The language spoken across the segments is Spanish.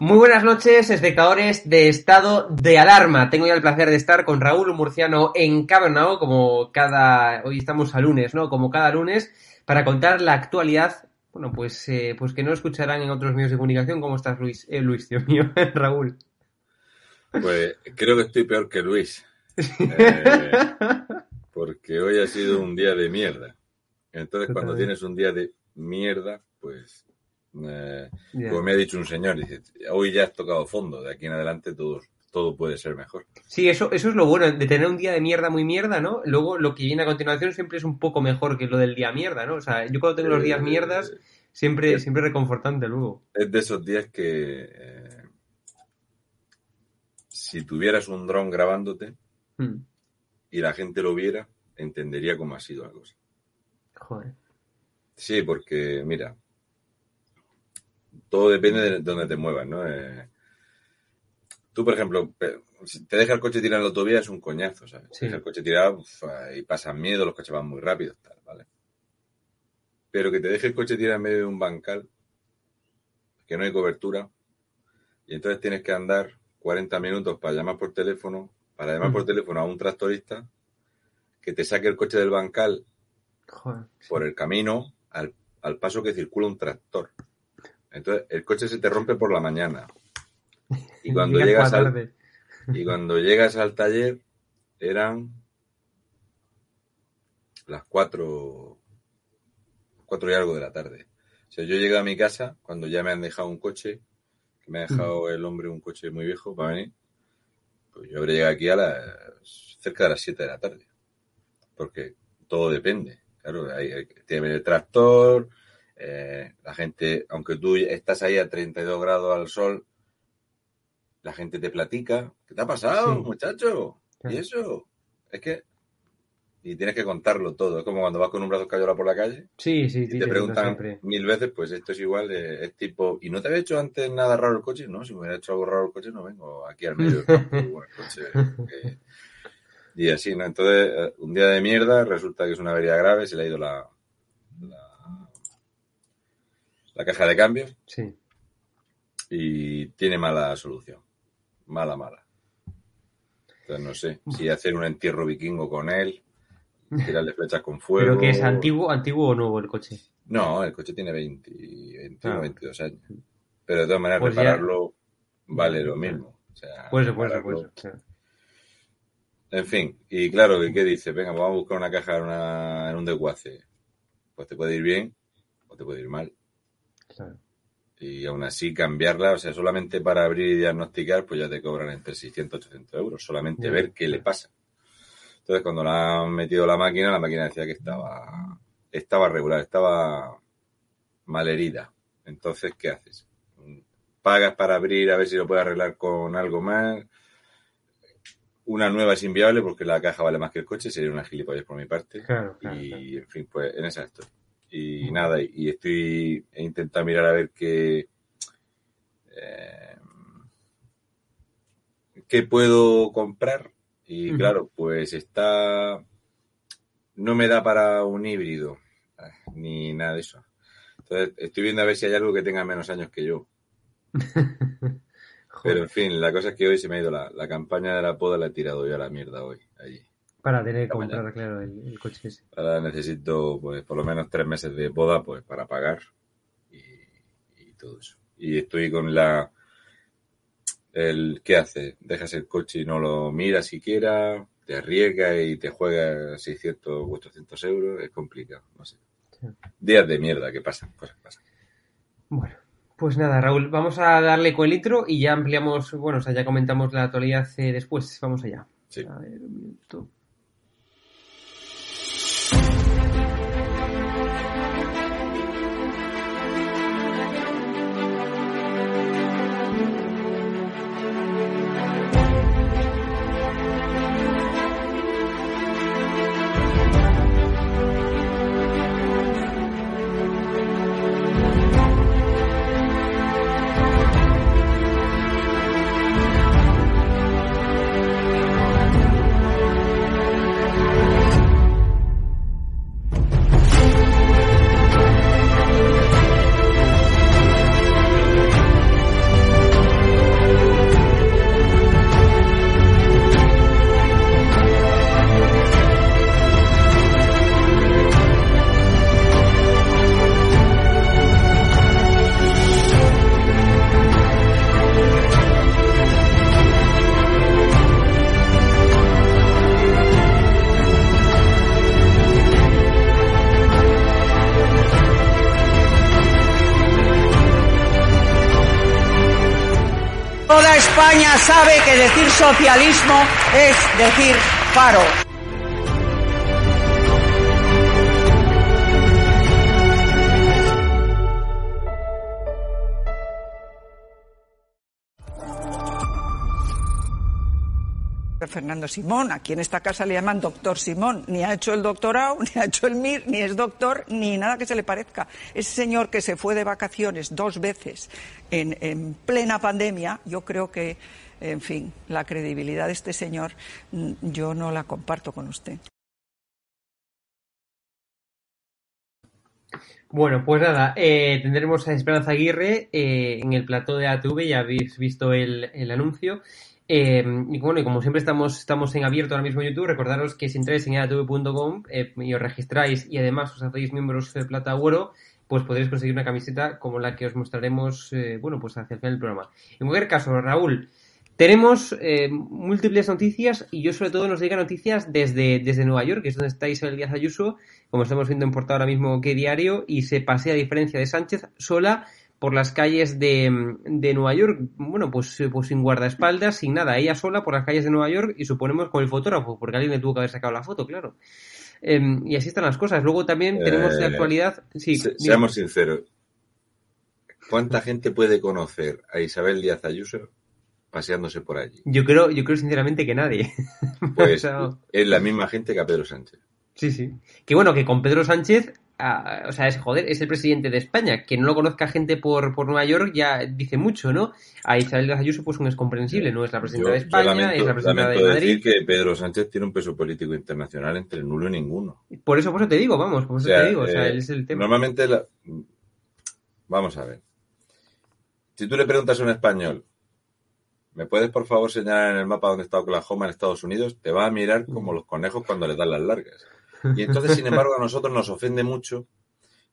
Muy buenas noches, espectadores de Estado de Alarma. Tengo ya el placer de estar con Raúl Murciano en Cabernao, como cada, hoy estamos a lunes, ¿no? Como cada lunes, para contar la actualidad, bueno, pues, eh, pues que no escucharán en otros medios de comunicación. ¿Cómo estás, Luis? Eh, Luis, Dios mío, Raúl. Pues creo que estoy peor que Luis. Eh, porque hoy ha sido un día de mierda. Entonces, cuando tienes un día de mierda, pues eh, como me ha dicho un señor, dice, hoy ya has tocado fondo, de aquí en adelante todo, todo puede ser mejor. Sí, eso, eso es lo bueno, de tener un día de mierda muy mierda, ¿no? Luego lo que viene a continuación siempre es un poco mejor que lo del día mierda, ¿no? O sea, yo cuando tengo los días mierdas, siempre, es, siempre reconfortante luego. Es de esos días que eh, si tuvieras un dron grabándote hmm. y la gente lo viera, entendería cómo ha sido la cosa. Joder. Sí, porque mira, todo depende de dónde te muevas, ¿no? Eh, tú, por ejemplo, si te deja el coche tirado en la autovía es un coñazo, ¿sabes? Sí. el coche tirado y pasan miedo, los coches van muy rápido, tal, ¿vale? Pero que te deje el coche tirado en medio de un bancal, que no hay cobertura, y entonces tienes que andar 40 minutos para llamar por teléfono, para llamar por teléfono a un tractorista, que te saque el coche del bancal por el camino al, al paso que circula un tractor. Entonces, el coche se te rompe por la mañana. Y cuando llegas al, y cuando llegas al taller eran las cuatro, cuatro y algo de la tarde. O sea, yo llegué a mi casa cuando ya me han dejado un coche, que me ha dejado el hombre un coche muy viejo para venir. Pues yo habría llegado aquí a las cerca de las 7 de la tarde. Porque todo depende. Claro, hay, hay, tiene el tractor, eh, la gente, aunque tú estás ahí a 32 grados al sol, la gente te platica. ¿Qué te ha pasado, muchacho? ¿Y eso? Es que. Y tienes que contarlo todo. Es como cuando vas con un brazo cayola por la calle. Sí, sí, y te preguntan mil veces, pues esto es igual. es tipo, ¿y no te había hecho antes nada raro el coche? No, si me hubiera hecho algo raro el coche, no vengo aquí al medio. y así, ¿no? Entonces, eh, un día de mierda, resulta que es una avería grave, se le ha ido la la caja de cambios. Sí. Y tiene mala solución. Mala, mala. Entonces no sé si hacer un entierro vikingo con él, tirarle flechas con fuego. ¿Pero que es antiguo, antiguo o nuevo el coche? No, el coche tiene 20, 21, 22 años. Pero de todas maneras, pues repararlo vale lo mismo. O sea, pues, pues, pues, En fin, y claro, ¿qué dice? Venga, vamos a buscar una caja en, en un desguace. Pues te puede ir bien o te puede ir mal. Y aún así cambiarla, o sea, solamente para abrir y diagnosticar, pues ya te cobran entre 600 y 800 euros, solamente ver qué le pasa. Entonces, cuando la han metido la máquina, la máquina decía que estaba, estaba regular, estaba mal herida. Entonces, ¿qué haces? Pagas para abrir a ver si lo puedes arreglar con algo más. Una nueva es inviable porque la caja vale más que el coche, sería una gilipollas por mi parte. y, en fin, pues en esa estoy y nada, y estoy he intentado mirar a ver qué eh, qué puedo comprar y claro, pues está no me da para un híbrido ah, ni nada de eso. Entonces estoy viendo a ver si hay algo que tenga menos años que yo. Pero en fin, la cosa es que hoy se me ha ido la, la campaña de la poda, la he tirado yo a la mierda hoy, allí. Para tener que comprar, claro, el, coche ese. Ahora necesito, pues, por lo menos tres meses de boda, pues, para pagar y, todo eso. Y estoy con la... El, ¿Qué hace? Dejas el coche y no lo miras siquiera, te arriesga y te juega 600 o 800 euros, es complicado, no sé. Días de mierda que pasan, cosas que pasan. Bueno, pues nada, Raúl, vamos a darle con el litro y ya ampliamos, bueno, o sea, ya comentamos la actualidad eh, después. Vamos allá. Sí. A ver, un minuto. Socialismo es decir paro. Fernando Simón, aquí en esta casa le llaman doctor Simón, ni ha hecho el doctorado, ni ha hecho el MIR, ni es doctor, ni nada que se le parezca. Ese señor que se fue de vacaciones dos veces en, en plena pandemia, yo creo que, en fin, la credibilidad de este señor mm, yo no la comparto con usted. Bueno, pues nada, eh, tendremos a Esperanza Aguirre eh, en el plató de ATV, ya habéis visto el, anuncio. Eh, y bueno, y como siempre estamos, estamos en abierto ahora mismo en YouTube, recordaros que si entráis en atv.com y os registráis y además os hacéis miembros de plata oro, pues podréis conseguir una camiseta como la que os mostraremos, bueno, pues hacia el final del programa. En cualquier caso, Raúl, tenemos eh, múltiples noticias y yo sobre todo nos diga noticias desde, desde Nueva York, que es donde está Isabel Díaz Ayuso, como estamos viendo en portada ahora mismo que diario, y se pasea a diferencia de Sánchez sola por las calles de, de, Nueva York, bueno, pues, pues sin guardaespaldas, sin nada, ella sola por las calles de Nueva York y suponemos con el fotógrafo, porque alguien le tuvo que haber sacado la foto, claro. Eh, y así están las cosas. Luego también tenemos de actualidad. Sí, se, seamos sinceros. ¿Cuánta gente puede conocer a Isabel Díaz Ayuso paseándose por allí? Yo creo, yo creo sinceramente que nadie. Pues es la misma gente que a Pedro Sánchez. Sí, sí. Que bueno, que con Pedro Sánchez o sea, es joder, es el presidente de España. Que no lo conozca gente por, por Nueva York ya dice mucho, ¿no? A Isabel Ayuso, pues un es comprensible, no es la presidenta yo, de España, lamento, es la presidenta de Madrid. decir que Pedro Sánchez tiene un peso político internacional entre nulo y ninguno. Por eso, por eso te digo, vamos, por eso o sea, te digo, o sea, eh, es el tema. Normalmente, la... vamos a ver. Si tú le preguntas a un español, ¿me puedes por favor señalar en el mapa dónde está Oklahoma en Estados Unidos? Te va a mirar como los conejos cuando le dan las largas. Y entonces, sin embargo, a nosotros nos ofende mucho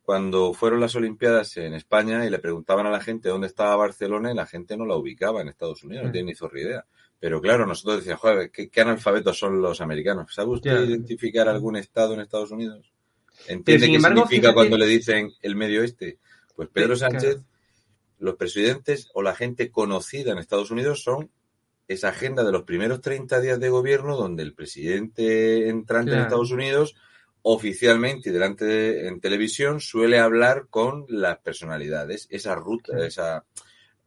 cuando fueron las Olimpiadas en España y le preguntaban a la gente dónde estaba Barcelona y la gente no la ubicaba en Estados Unidos, no tiene ni zorra idea. Pero claro, nosotros decíamos, joder, ¿qué, ¿qué, analfabetos son los americanos? ¿Sabe usted identificar algún estado en Estados Unidos? ¿Entiende qué embargo, significa fíjate- cuando le dicen el medio oeste? Pues Pedro. Sánchez, los presidentes o la gente conocida en Estados Unidos son esa agenda de los primeros 30 días de gobierno donde el presidente entrante Claro. en Estados Unidos oficialmente y delante de, en televisión suele hablar con las personalidades, esa ruta, Claro. esa,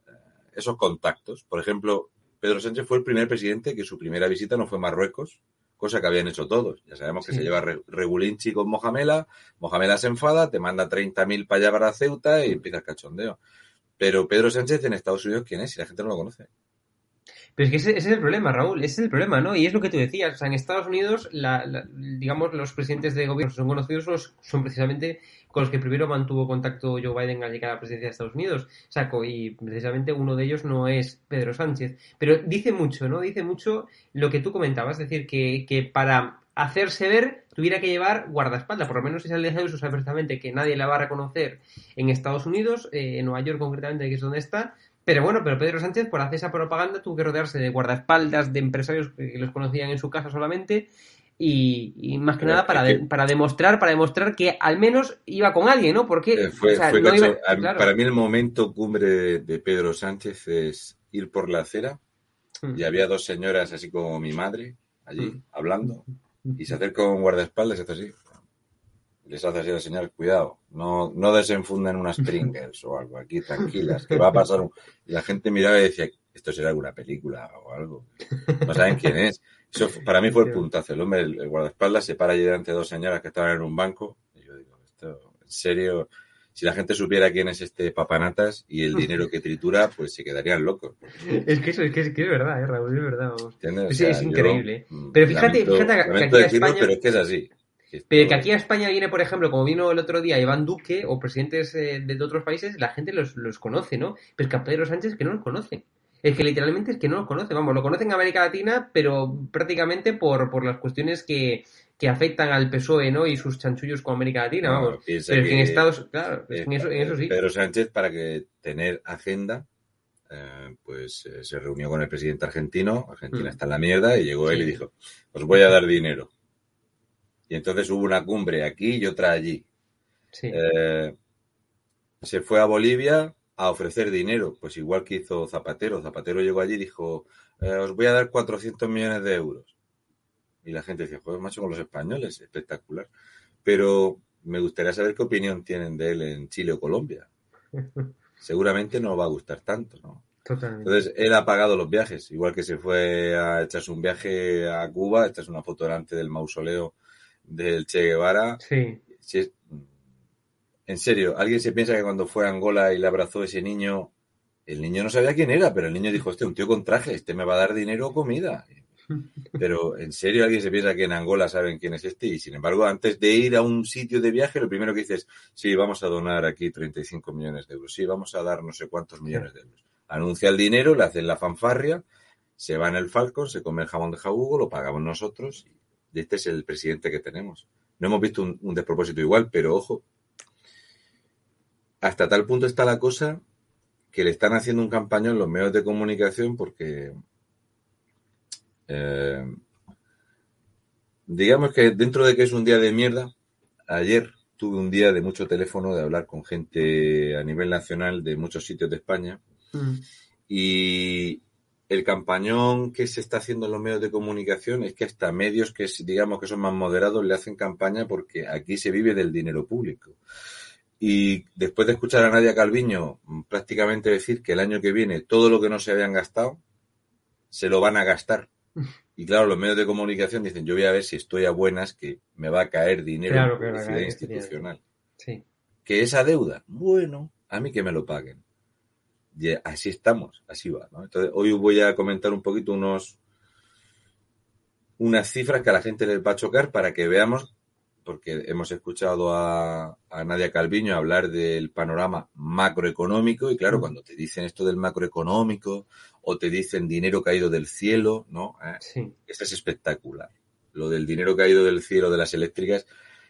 eh, esos contactos. Por ejemplo, Pedro Sánchez fue el primer presidente que su primera visita no fue a Marruecos, cosa que habían hecho todos. Ya sabemos que Sí. se lleva re- regulinchi con Mohamela, Mohamela se enfada, te manda 30.000 para allá para Ceuta y empieza el cachondeo. Pero Pedro Sánchez en Estados Unidos, ¿quién es? Si la gente no lo conoce. Pero es que ese, es el problema, Raúl, ese es el problema, ¿no? Y es lo que tú decías, o sea, en Estados Unidos, la, la- digamos, los presidentes de gobierno son conocidos son precisamente con los que primero mantuvo contacto Joe Biden al llegar a la presidencia de Estados Unidos. O sea, co- y precisamente uno de ellos no es Pedro Sánchez. Pero dice mucho, ¿no? Dice mucho lo que tú comentabas, es decir, que, que para hacerse ver tuviera que llevar guardaespaldas, por lo menos Isabel de Ayuso sabe perfectamente que nadie la va a reconocer en Estados Unidos, eh, en Nueva York concretamente, que es donde está, pero bueno, pero Pedro Sánchez, por hacer esa propaganda, tuvo que rodearse de guardaespaldas, de empresarios que los conocían en su casa solamente, y, y más que Pero nada para, que- de- para demostrar, para demostrar que al menos iba con alguien, ¿no? Porque fue, o sea, fue no cacho- iba- a- claro. Para mí el momento cumbre de, de Pedro Sánchez es ir por la acera Mm. y había dos señoras así como mi madre allí Mm. hablando y se acerca con guardaespaldas y hace así. Les hace así la señal, cuidado, no, no desenfundan unas Pringles o algo, aquí tranquilas, que va a pasar un... Y la gente miraba y decía, esto será alguna película o algo. No saben quién es. Eso para mí fue el puntazo. El hombre, el, el guardaespaldas, se para allí delante de dos señoras que estaban en un banco. Y yo digo, esto, en serio, si la gente supiera quién es este papanatas y el dinero que tritura, pues se quedarían locos. Es que eso es, que es, que es verdad, ¿eh, Raúl? Es verdad, vamos. ¿entiendes? O Sí, sea, es increíble. mm, Pero fíjate- lamento- fíjate que- aquí a decirlo, España- pero es que es así. Esto- Pero que aquí a España viene, por ejemplo, como vino el otro día Iván Duque o presidentes eh, de otros países, la gente los, los conoce, ¿no? Pero es que a Pedro Sánchez que no los conoce. Es que literalmente es que no los conoce. Vamos, lo conocen en América Latina, pero prácticamente por, por las cuestiones que, que afectan al PSOE, ¿no? Y sus chanchullos con América Latina, No, vamos. Pero que en Estados, claro, es Eh, en eso, en eso sí. Pedro Sánchez, para que tener agenda, eh, pues eh, se reunió con el presidente argentino. Argentina Mm. está en la mierda y llegó él y dijo: Os voy a dar dinero. Y entonces hubo una cumbre aquí y otra allí. Sí. Eh, se fue a Bolivia, a ofrecer dinero, pues igual que hizo Zapatero. Zapatero llegó allí y dijo, os voy a dar 400 millones de euros. Y la gente decía, joder, macho, con los españoles, espectacular. Pero me gustaría saber qué opinión tienen de él en Chile o Colombia. Seguramente no va a gustar tanto, ¿no? Totalmente. Entonces, él ha pagado los viajes, igual que se fue a echarse un viaje a Cuba, esta es una foto delante del mausoleo del Che Guevara. Sí. Si- en serio, ¿alguien se piensa que cuando fue a Angola y le abrazó ese niño, el niño no sabía quién era, pero el niño dijo, este un tío con traje, este me va a dar dinero o comida? Pero en serio, ¿alguien se piensa que en Angola saben quién es este? Y sin embargo, antes de ir a un sitio de viaje, lo primero que dices, sí, vamos a donar aquí 35 millones de euros, sí, vamos a dar no sé cuántos millones de euros. Anuncia el dinero, le hacen la fanfarria, se va en el Falcon, se come el jamón de jabugo, lo pagamos nosotros y este es el presidente que tenemos. No hemos visto un, un despropósito igual, pero ojo, hasta tal punto está la cosa que le están haciendo un campañón los medios de comunicación porque eh, digamos que dentro de que es un día de mierda, ayer tuve un día de mucho teléfono, de hablar con gente a nivel nacional de muchos sitios de España Mm. y el campañón que se está haciendo en los medios de comunicación es que hasta medios que digamos que son más moderados le hacen campaña porque aquí se vive del dinero público. Y después de escuchar a Nadia Calviño prácticamente decir que el año que viene todo lo que no se habían gastado se lo van a gastar. Y claro, los medios de comunicación dicen, yo voy a ver si estoy a buenas que me va a caer dinero Claro en publicidad institucional. Sí. ¿Que esa deuda? Bueno, a mí que me lo paguen. Y así estamos, así va. ¿no? Entonces, hoy voy a comentar un poquito unos unas cifras que a la gente les va a chocar para que veamos, porque hemos escuchado a, a Nadia Calviño hablar del panorama macroeconómico, y claro, cuando te dicen esto del macroeconómico, o te dicen dinero caído del cielo, ¿no? Eh, Sí. eso es espectacular. Lo del dinero caído del cielo de las eléctricas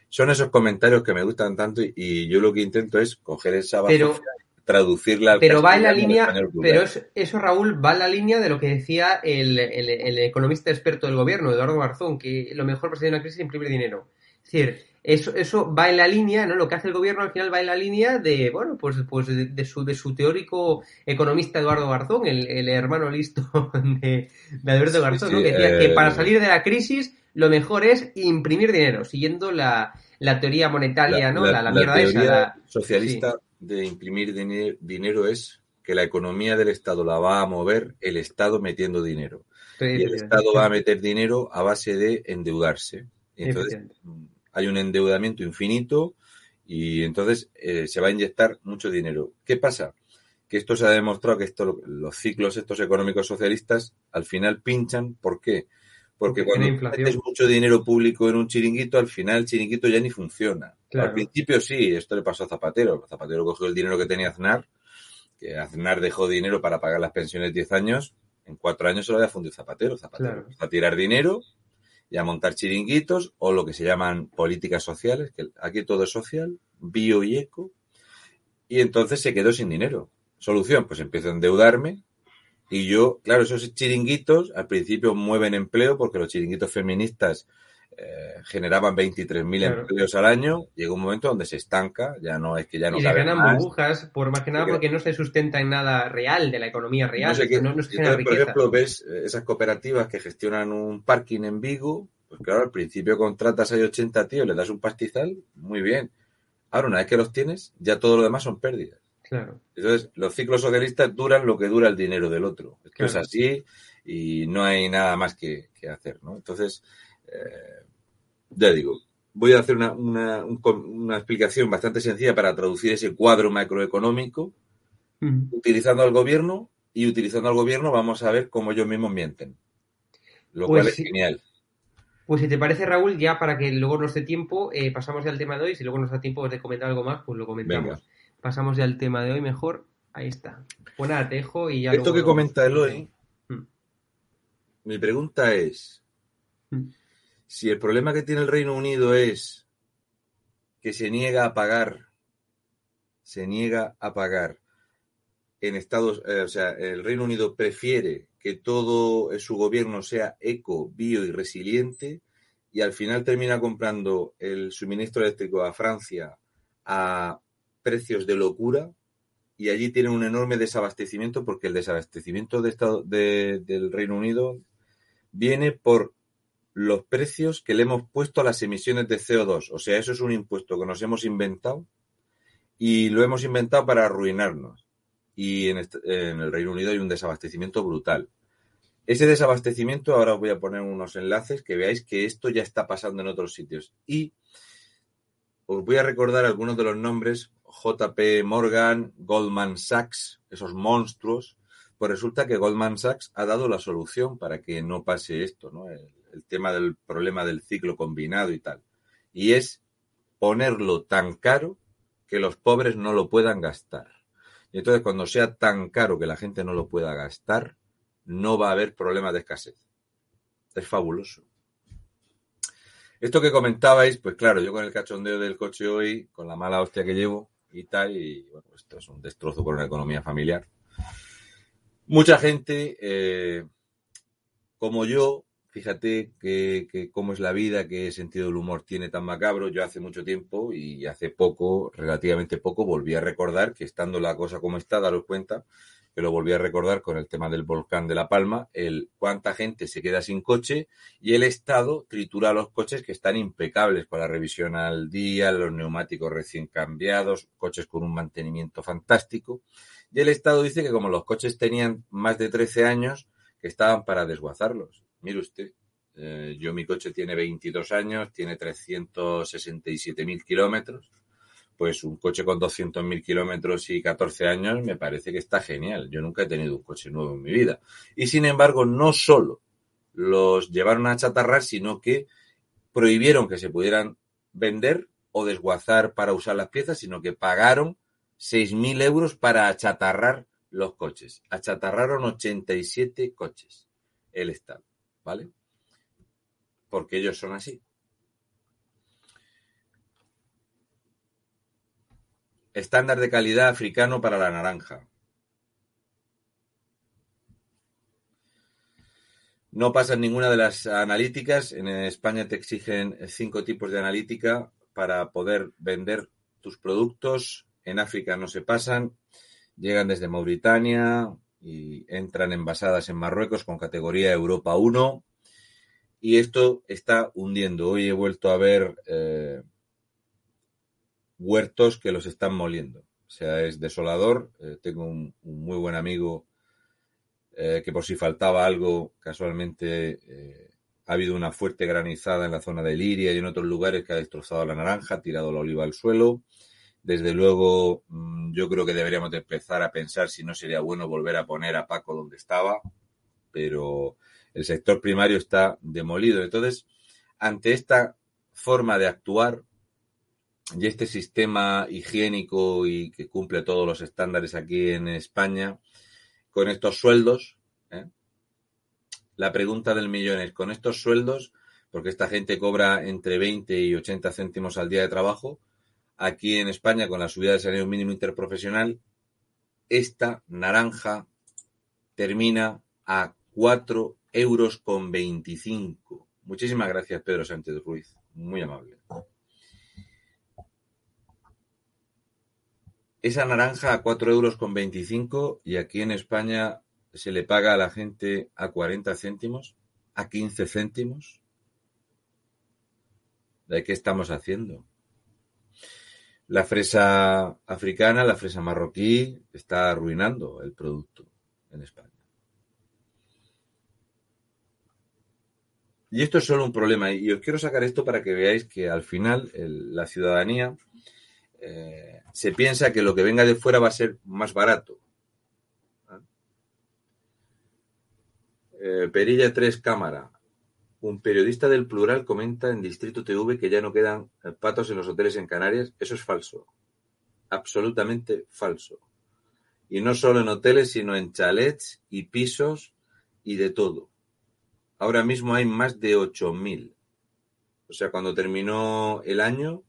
son esos comentarios que me gustan tanto y, y yo lo que intento es coger esa Pero- y traducirla al Pero va en la línea, pero es- eso, Raúl, va en la línea de lo que decía el, el- el economista experto del gobierno, Eduardo Garzón, que lo mejor para salir de una crisis es imprimir dinero. Es decir, eso, eso va en la línea, ¿no? Lo que hace el gobierno al final va en la línea de, bueno, pues, pues de, de su, de su teórico economista Eduardo Garzón, el, el hermano listo de, de Alberto Sí, Garzón, sí, ¿no? Que decía que eh, para salir de la crisis lo mejor es imprimir dinero, siguiendo la, la teoría monetaria, ¿no? La, la mierda esa. teoría la- socialista de imprimir dine- dinero es que la economía del Estado la va a mover el Estado metiendo dinero. Y el Estado va a meter dinero a base de endeudarse. Entonces hay un endeudamiento infinito y entonces eh, se va a inyectar mucho dinero. ¿Qué pasa? Que esto se ha demostrado que esto, los ciclos estos económicos socialistas al final pinchan. ¿Por qué? Porque Porque cuando metes mucho dinero público en un chiringuito, al final el chiringuito ya ni funciona. Claro. Al principio sí, esto le pasó a Zapatero. Zapatero cogió el dinero que tenía Aznar, que Aznar dejó dinero para pagar las pensiones 10 años, en cuatro años se lo había fundido Zapatero. Zapatero Claro. a tirar dinero y a montar chiringuitos o lo que se llaman políticas sociales, que aquí todo es social, bio y eco, y entonces se quedó sin dinero. Solución, pues empiezo a endeudarme y yo, claro, esos chiringuitos al principio mueven empleo porque los chiringuitos feministas eh, generaban 23.000 Claro. empleos al año, llega un momento donde se estanca, ya no es que ya no y se ganan más. burbujas, por más que nada Porque- no se sustenta en nada real de la economía real. No sé qué. no, no se Entonces, por ejemplo, ves eh, esas cooperativas que gestionan un parking en Vigo, pues claro, al principio contratas ahí 80 tíos, le das un pastizal, muy bien. Ahora, una vez que los tienes, ya todo lo demás son pérdidas. Claro. Entonces, los ciclos socialistas duran lo que dura el dinero del otro. Esto es Claro. así y no hay nada más que, que hacer, ¿no? Entonces, eh, ya digo, voy a hacer una, una, un una explicación bastante sencilla para traducir ese cuadro macroeconómico utilizando al gobierno y utilizando al gobierno vamos a ver cómo ellos mismos mienten. Lo Pues cual es sí. genial. Pues si te parece, Raúl, ya para que luego nos dé tiempo, eh, pasamos ya al tema de hoy. Si luego nos da tiempo de comentar algo más, pues lo comentamos. Venga. Pasamos ya al tema de hoy mejor. Ahí está. Pues nada, te dejo y ya Esto luego que lo- comenta Eloy, Mm. mi pregunta es, Mm. Si el problema que tiene el Reino Unido es que se niega a pagar, se niega a pagar en Estados, eh, o sea, el Reino Unido prefiere que todo su gobierno sea eco, bio y resiliente y al final termina comprando el suministro eléctrico a Francia a precios de locura y allí tienen un enorme desabastecimiento porque el desabastecimiento de estado, del Reino Unido viene por los precios que le hemos puesto a las emisiones de CO2. O sea, eso es un impuesto que nos hemos inventado y lo hemos inventado para arruinarnos. Y en, en el Reino Unido hay un desabastecimiento brutal. Ese desabastecimiento, ahora os voy a poner unos enlaces que veáis que esto ya está pasando en otros sitios. Y os voy a recordar algunos de los nombres, JP Morgan, Goldman Sachs, esos monstruos, pues resulta que Goldman Sachs ha dado la solución para que no pase esto, ¿no? El, el tema del problema del ciclo combinado y tal. Y es ponerlo tan caro que los pobres no lo puedan gastar. Y entonces cuando sea tan caro que la gente no lo pueda gastar, no va a haber problema de escasez. Es fabuloso. Esto que comentabais, pues claro, yo con el cachondeo del coche hoy, con la mala hostia que llevo y tal, y bueno, esto es un destrozo por una economía familiar. Mucha gente, eh, como yo, fíjate que, que, cómo es la vida, qué sentido del humor tiene tan macabro. Yo hace mucho tiempo y hace poco, relativamente poco, volví a recordar que estando la cosa como está, daros cuenta, que lo volví a recordar con el tema del volcán de La Palma, el cuánta gente se queda sin coche y el Estado tritura los coches que están impecables con la revisión al día, los neumáticos recién cambiados, coches con un mantenimiento fantástico. Y el Estado dice que como los coches tenían más de 13 años, que estaban para desguazarlos. Mire usted, eh, yo mi coche tiene 22 años, tiene 367.000 kilómetros pues un coche con 200.000 kilómetros y 14 años me parece que está genial. Yo nunca he tenido un coche nuevo en mi vida. Y sin embargo, no solo los llevaron a chatarrar, sino que prohibieron que se pudieran vender o desguazar para usar las piezas, sino que pagaron 6.000 euros para achatarrar los coches. Achatarraron 87 coches el Estado, ¿vale? Porque ellos son así. Estándar de calidad africano para la naranja. No pasa en ninguna de las analíticas. En España te exigen cinco tipos de analítica para poder vender tus productos. En África no se pasan. Llegan desde Mauritania y entran envasadas en Marruecos con categoría Europa 1. Y esto está hundiendo. Hoy he vuelto a ver eh, huertos que los están moliendo. O sea, es desolador. Eh, tengo un, muy buen amigo eh, que por si faltaba algo, casualmente ha habido una fuerte granizada en la zona de Liria y en otros lugares que ha destrozado la naranja, ha tirado la oliva al suelo. Desde luego, mmm, yo creo que deberíamos de empezar a pensar si no sería bueno volver a poner a Paco donde estaba, pero el sector primario está demolido. Entonces, ante esta forma de actuar, y este sistema higiénico y que cumple todos los estándares aquí en España, con estos sueldos, ¿eh? la pregunta del millón es, con estos sueldos, porque esta gente cobra entre 20 y 80 céntimos al día de trabajo, aquí en España, con la subida del salario mínimo interprofesional, esta naranja termina a 4 euros con 25. Muchísimas gracias, Pedro Sánchez Ruiz. Muy amable. esa naranja a 4 euros con 25 y aquí en España se le paga a la gente a 40 céntimos, a 15 céntimos. ¿De qué estamos haciendo? La fresa africana, la fresa marroquí, está arruinando el producto en España. Y esto es solo un problema. Y os quiero sacar esto para que veáis que al final la ciudadanía eh, se piensa que lo que venga de fuera va a ser más barato. Eh, Perilla 3 Cámara. Un periodista del plural comenta en Distrito TV que ya no quedan patos en los hoteles en Canarias. Eso es falso. Absolutamente falso. Y no solo en hoteles, sino en chalets y pisos y de todo. Ahora mismo hay más de 8.000. O sea, cuando terminó el año,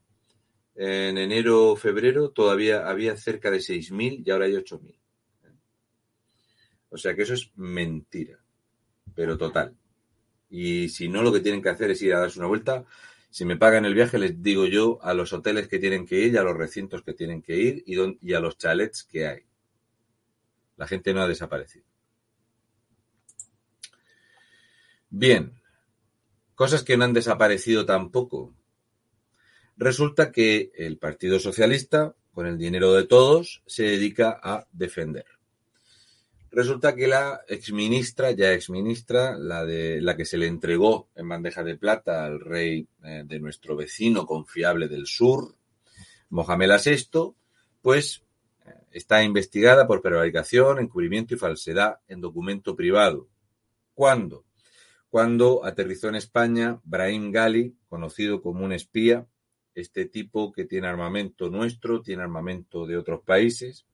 en enero o febrero todavía había cerca de 6.000 y ahora hay 8.000. O sea que eso es mentira, pero total. Y si no, lo que tienen que hacer es ir a darse una vuelta. Si me pagan el viaje, les digo yo a los hoteles que tienen que ir a los recintos que tienen que ir y, don, y a los chalets que hay. La gente no ha desaparecido. Bien, cosas que no han desaparecido tampoco. Resulta que el Partido Socialista, con el dinero de todos, se dedica a defender. Resulta que la exministra, ya exministra, la de la que se le entregó en bandeja de plata al rey eh, de nuestro vecino confiable del sur, Mohamed VI, pues eh, está investigada por prevaricación, encubrimiento y falsedad en documento privado. ¿Cuándo? Cuando aterrizó en España Brahim Gali, conocido como un espía, este tipo que tiene armamento nuestro, tiene armamento de otros países,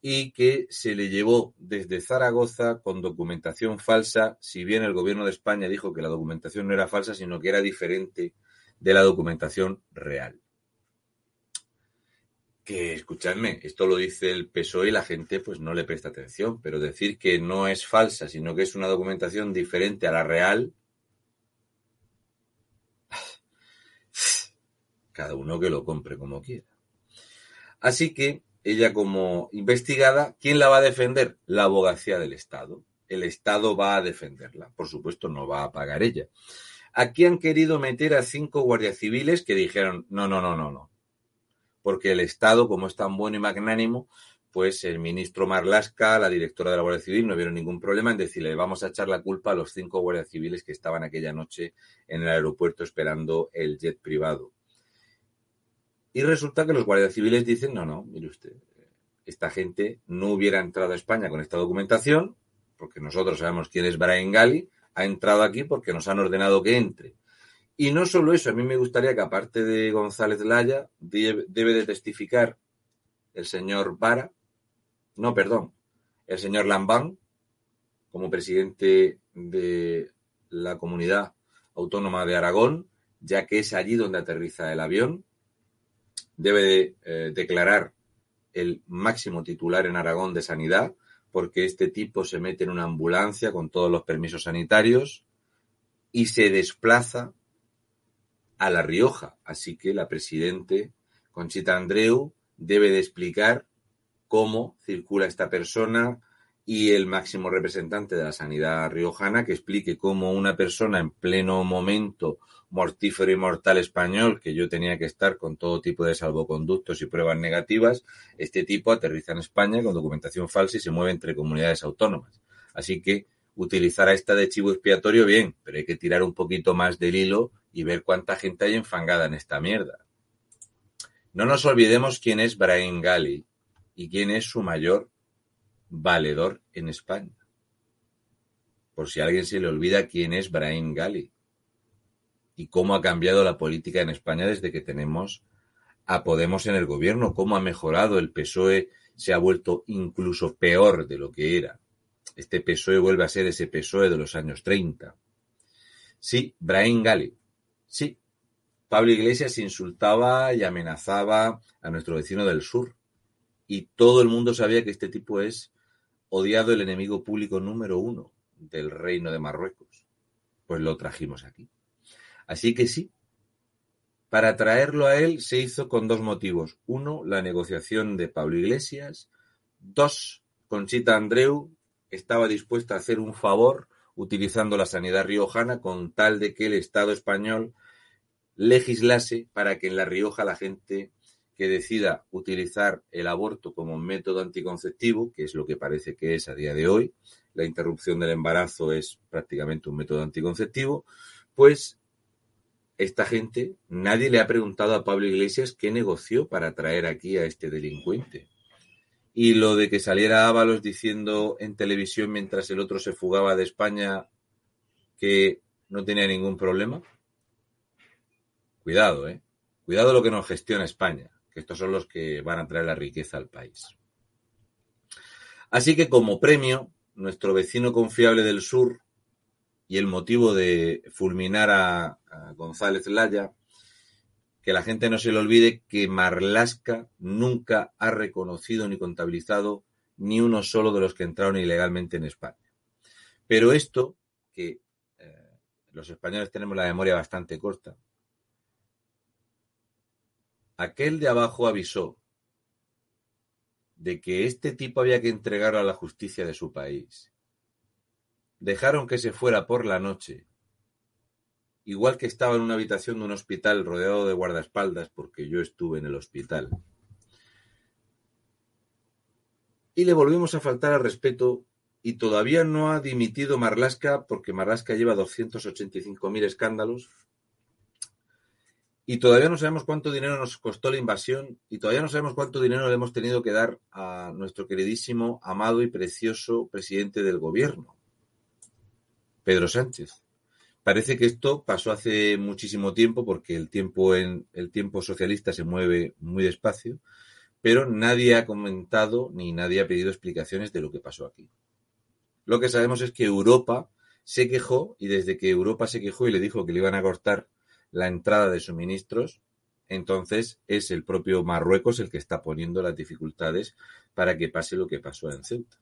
y que se le llevó desde Zaragoza con documentación falsa, si bien el gobierno de España dijo que la documentación no era falsa, sino que era diferente de la documentación real. Que escuchadme, esto lo dice el PSOE y la gente pues no le presta atención, pero decir que no es falsa, sino que es una documentación diferente a la real, cada uno que lo compre como quiera. Así que ella como investigada, ¿quién la va a defender? La abogacía del Estado. El Estado va a defenderla. Por supuesto, no va a pagar ella. Aquí han querido meter a cinco guardias civiles que dijeron, no, no, no, no, no. Porque el Estado, como es tan bueno y magnánimo, pues el ministro Marlasca, la directora de la Guardia Civil, no vieron ningún problema en decirle, vamos a echar la culpa a los cinco guardias civiles que estaban aquella noche en el aeropuerto esperando el jet privado. Y resulta que los guardias civiles dicen, no, no, mire usted, esta gente no hubiera entrado a España con esta documentación, porque nosotros sabemos quién es Brian Gali, ha entrado aquí porque nos han ordenado que entre. Y no solo eso, a mí me gustaría que aparte de González Laya, debe de testificar el señor Vara, no, perdón, el señor Lambán, como presidente de la comunidad autónoma de Aragón, ya que es allí donde aterriza el avión, debe eh, declarar el máximo titular en Aragón de sanidad, porque este tipo se mete en una ambulancia con todos los permisos sanitarios y se desplaza a La Rioja. Así que la presidente Conchita Andreu debe de explicar cómo circula esta persona y el máximo representante de la sanidad riojana que explique cómo una persona en pleno momento mortífero y mortal español, que yo tenía que estar con todo tipo de salvoconductos y pruebas negativas, este tipo aterriza en España con documentación falsa y se mueve entre comunidades autónomas. Así que utilizar a esta de chivo expiatorio bien, pero hay que tirar un poquito más del hilo y ver cuánta gente hay enfangada en esta mierda. No nos olvidemos quién es Brian Gali y quién es su mayor valedor en España. Por si alguien se le olvida quién es Brian Gali y cómo ha cambiado la política en España desde que tenemos a Podemos en el gobierno, cómo ha mejorado el PSOE, se ha vuelto incluso peor de lo que era. Este PSOE vuelve a ser ese PSOE de los años 30. Sí, Brian Gali. Sí, Pablo Iglesias insultaba y amenazaba a nuestro vecino del sur. Y todo el mundo sabía que este tipo es odiado el enemigo público número uno del reino de Marruecos. Pues lo trajimos aquí. Así que sí, para traerlo a él se hizo con dos motivos. Uno, la negociación de Pablo Iglesias. Dos, Conchita Andreu estaba dispuesta a hacer un favor utilizando la sanidad riojana con tal de que el Estado español legislase para que en La Rioja la gente que decida utilizar el aborto como método anticonceptivo, que es lo que parece que es a día de hoy, la interrupción del embarazo es prácticamente un método anticonceptivo, pues esta gente, nadie le ha preguntado a Pablo Iglesias qué negoció para traer aquí a este delincuente. Y lo de que saliera Ábalos diciendo en televisión mientras el otro se fugaba de España que no tenía ningún problema. Cuidado, ¿eh? Cuidado lo que nos gestiona España, que estos son los que van a traer la riqueza al país. Así que como premio, nuestro vecino confiable del sur y el motivo de fulminar a, González Laya, que la gente no se le olvide que Marlasca nunca ha reconocido ni contabilizado ni uno solo de los que entraron ilegalmente en España. Pero esto, que eh, los españoles tenemos la memoria bastante corta, aquel de abajo avisó de que este tipo había que entregarlo a la justicia de su país. Dejaron que se fuera por la noche, igual que estaba en una habitación de un hospital rodeado de guardaespaldas, porque yo estuve en el hospital. Y le volvimos a faltar al respeto y todavía no ha dimitido Marlaska porque Marlaska lleva 285.000 escándalos y todavía no sabemos cuánto dinero nos costó la invasión y todavía no sabemos cuánto dinero le hemos tenido que dar a nuestro queridísimo, amado y precioso presidente del gobierno, Pedro Sánchez. Parece que esto pasó hace muchísimo tiempo porque el tiempo en el tiempo socialista se mueve muy despacio, pero nadie ha comentado ni nadie ha pedido explicaciones de lo que pasó aquí. Lo que sabemos es que Europa se quejó y desde que Europa se quejó y le dijo que le iban a cortar la entrada de suministros, entonces es el propio Marruecos el que está poniendo las dificultades para que pase lo que pasó en Ceuta.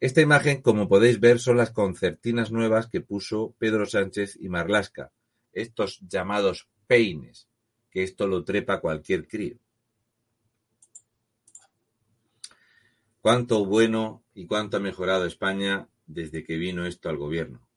Esta imagen, como podéis ver, son las concertinas nuevas que puso Pedro Sánchez y Marlasca, estos llamados peines, que esto lo trepa cualquier crío. Cuánto bueno y cuánto ha mejorado España desde que vino esto al gobierno.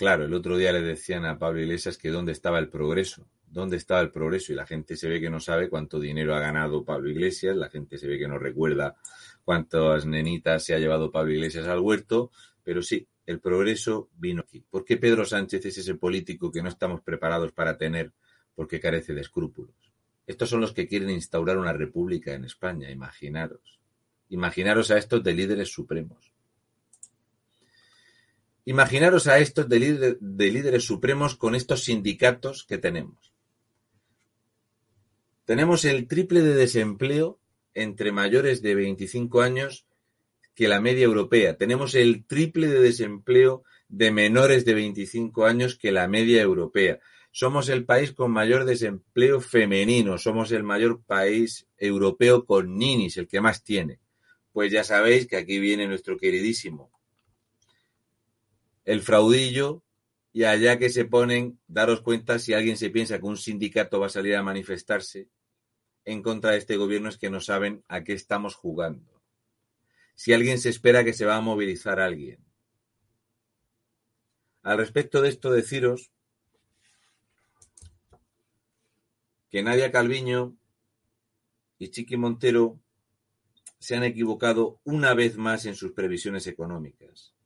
Claro, el otro día le decían a Pablo Iglesias que dónde estaba el progreso, dónde estaba el progreso y la gente se ve que no sabe cuánto dinero ha ganado Pablo Iglesias, la gente se ve que no recuerda cuántas nenitas se ha llevado Pablo Iglesias al huerto, pero sí, el progreso vino aquí. ¿Por qué Pedro Sánchez es ese político que no estamos preparados para tener porque carece de escrúpulos? Estos son los que quieren instaurar una república en España, imaginaros. Imaginaros a estos de líderes supremos. Imaginaros a estos de, de líderes supremos con estos sindicatos que tenemos. Tenemos el triple de desempleo entre mayores de 25 años que la media europea. Tenemos el triple de desempleo de menores de 25 años que la media europea. Somos el país con mayor desempleo femenino, somos el mayor país europeo con ninis, el que más tiene. Pues ya sabéis que aquí viene nuestro queridísimo. El fraudillo, y allá que se ponen, daros cuenta si alguien se piensa que un sindicato va a salir a manifestarse en contra de este gobierno es que no saben a qué estamos jugando. Si alguien se espera que se va a movilizar a alguien. Al respecto de esto, deciros que Nadia Calviño y Chiqui Montero se han equivocado una vez más en sus previsiones económicas.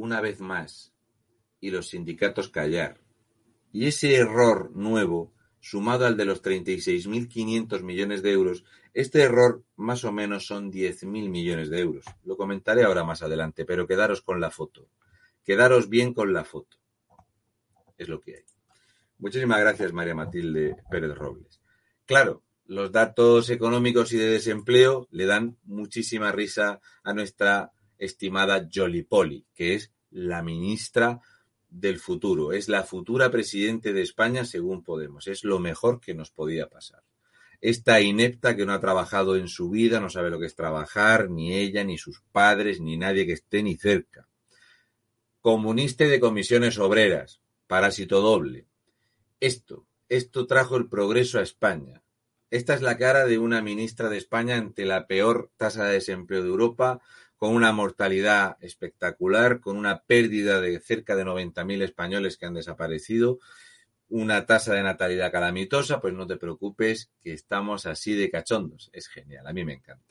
Una vez más. Y los sindicatos callar. Y ese error nuevo, sumado al de los 36.500 millones de euros, este error más o menos son 10.000 millones de euros. Lo comentaré ahora más adelante, pero quedaros con la foto. Quedaros bien con la foto es lo que hay. Muchísimas gracias, María Matilde Pérez Robles. Claro, los datos económicos y de desempleo le dan muchísima risa a nuestra estimada Jolly Poli, que es la ministra del futuro, es la futura presidente de España según Podemos, es lo mejor que nos podía pasar. Esta inepta que no ha trabajado en su vida, no sabe lo que es trabajar, ni ella, ni sus padres, ni nadie que esté ni cerca. Comunista de comisiones obreras, parásito doble. Esto, esto trajo el progreso a España. Esta es la cara de una ministra de España ante la peor tasa de desempleo de Europa, con una mortalidad espectacular, con una pérdida de cerca de 90.000 españoles que han desaparecido, una tasa de natalidad calamitosa, pues no te preocupes que estamos así de cachondos. Es genial, a mí me encanta.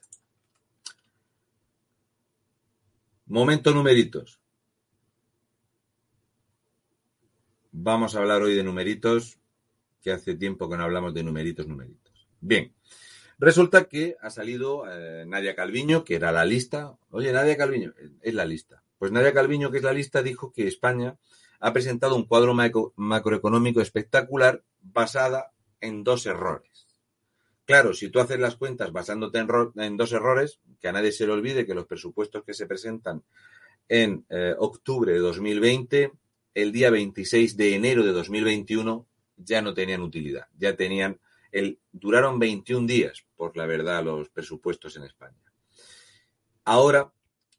Momento numeritos. Vamos a hablar hoy de numeritos, que hace tiempo que no hablamos de numeritos, numeritos. Bien, resulta que ha salido eh, Nadia Calviño, que era la lista. Oye, Nadia Calviño, es la lista. Pues Nadia Calviño, que es la lista, dijo que España ha presentado un cuadro macroeconómico espectacular basada en dos errores. Claro, si tú haces las cuentas basándote en, en, dos errores, que a nadie se le olvide que los presupuestos que se presentan en eh, octubre de 2020 el día 26 de enero de 2021 ya no tenían utilidad, ya tenían duraron 21 días, por la verdad, los presupuestos en España. Ahora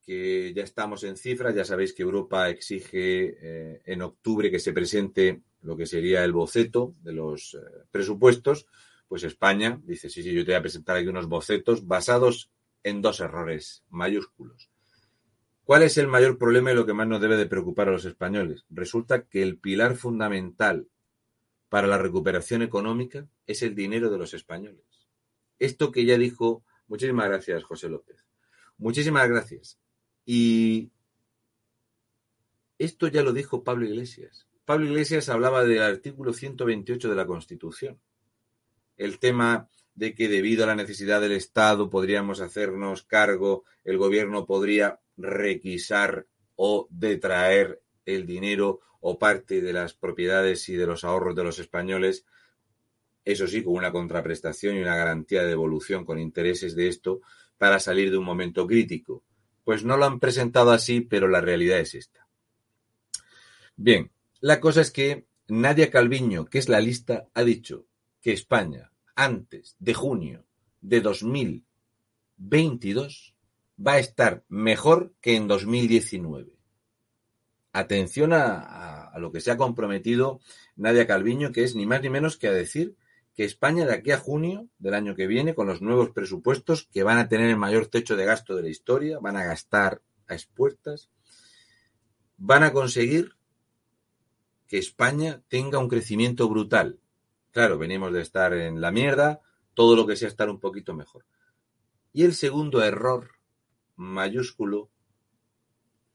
que ya estamos en cifras, ya sabéis que Europa exige eh, en octubre que se presente lo que sería el boceto de los eh, presupuestos, pues España dice, sí, sí, yo te voy a presentar aquí unos bocetos basados en dos errores mayúsculos. ¿Cuál es el mayor problema y lo que más nos debe de preocupar a los españoles? Resulta que el pilar fundamental para la recuperación económica es el dinero de los españoles. Esto que ya dijo, muchísimas gracias, José López. Muchísimas gracias. Y esto ya lo dijo Pablo Iglesias. Pablo Iglesias hablaba del artículo 128 de la Constitución. El tema de que debido a la necesidad del Estado podríamos hacernos cargo, el gobierno podría requisar o detraer el dinero o parte de las propiedades y de los ahorros de los españoles, eso sí, con una contraprestación y una garantía de devolución con intereses de esto para salir de un momento crítico. Pues no lo han presentado así, pero la realidad es esta. Bien, la cosa es que Nadia Calviño, que es la lista, ha dicho que España, antes de junio de 2022, va a estar mejor que en 2019. Atención a, lo que se ha comprometido Nadia Calviño, que es ni más ni menos que a decir que España de aquí a junio del año que viene, con los nuevos presupuestos que van a tener el mayor techo de gasto de la historia, van a gastar a expuertas, van a conseguir que España tenga un crecimiento brutal. Claro, venimos de estar en la mierda, todo lo que sea estar un poquito mejor. Y el segundo error mayúsculo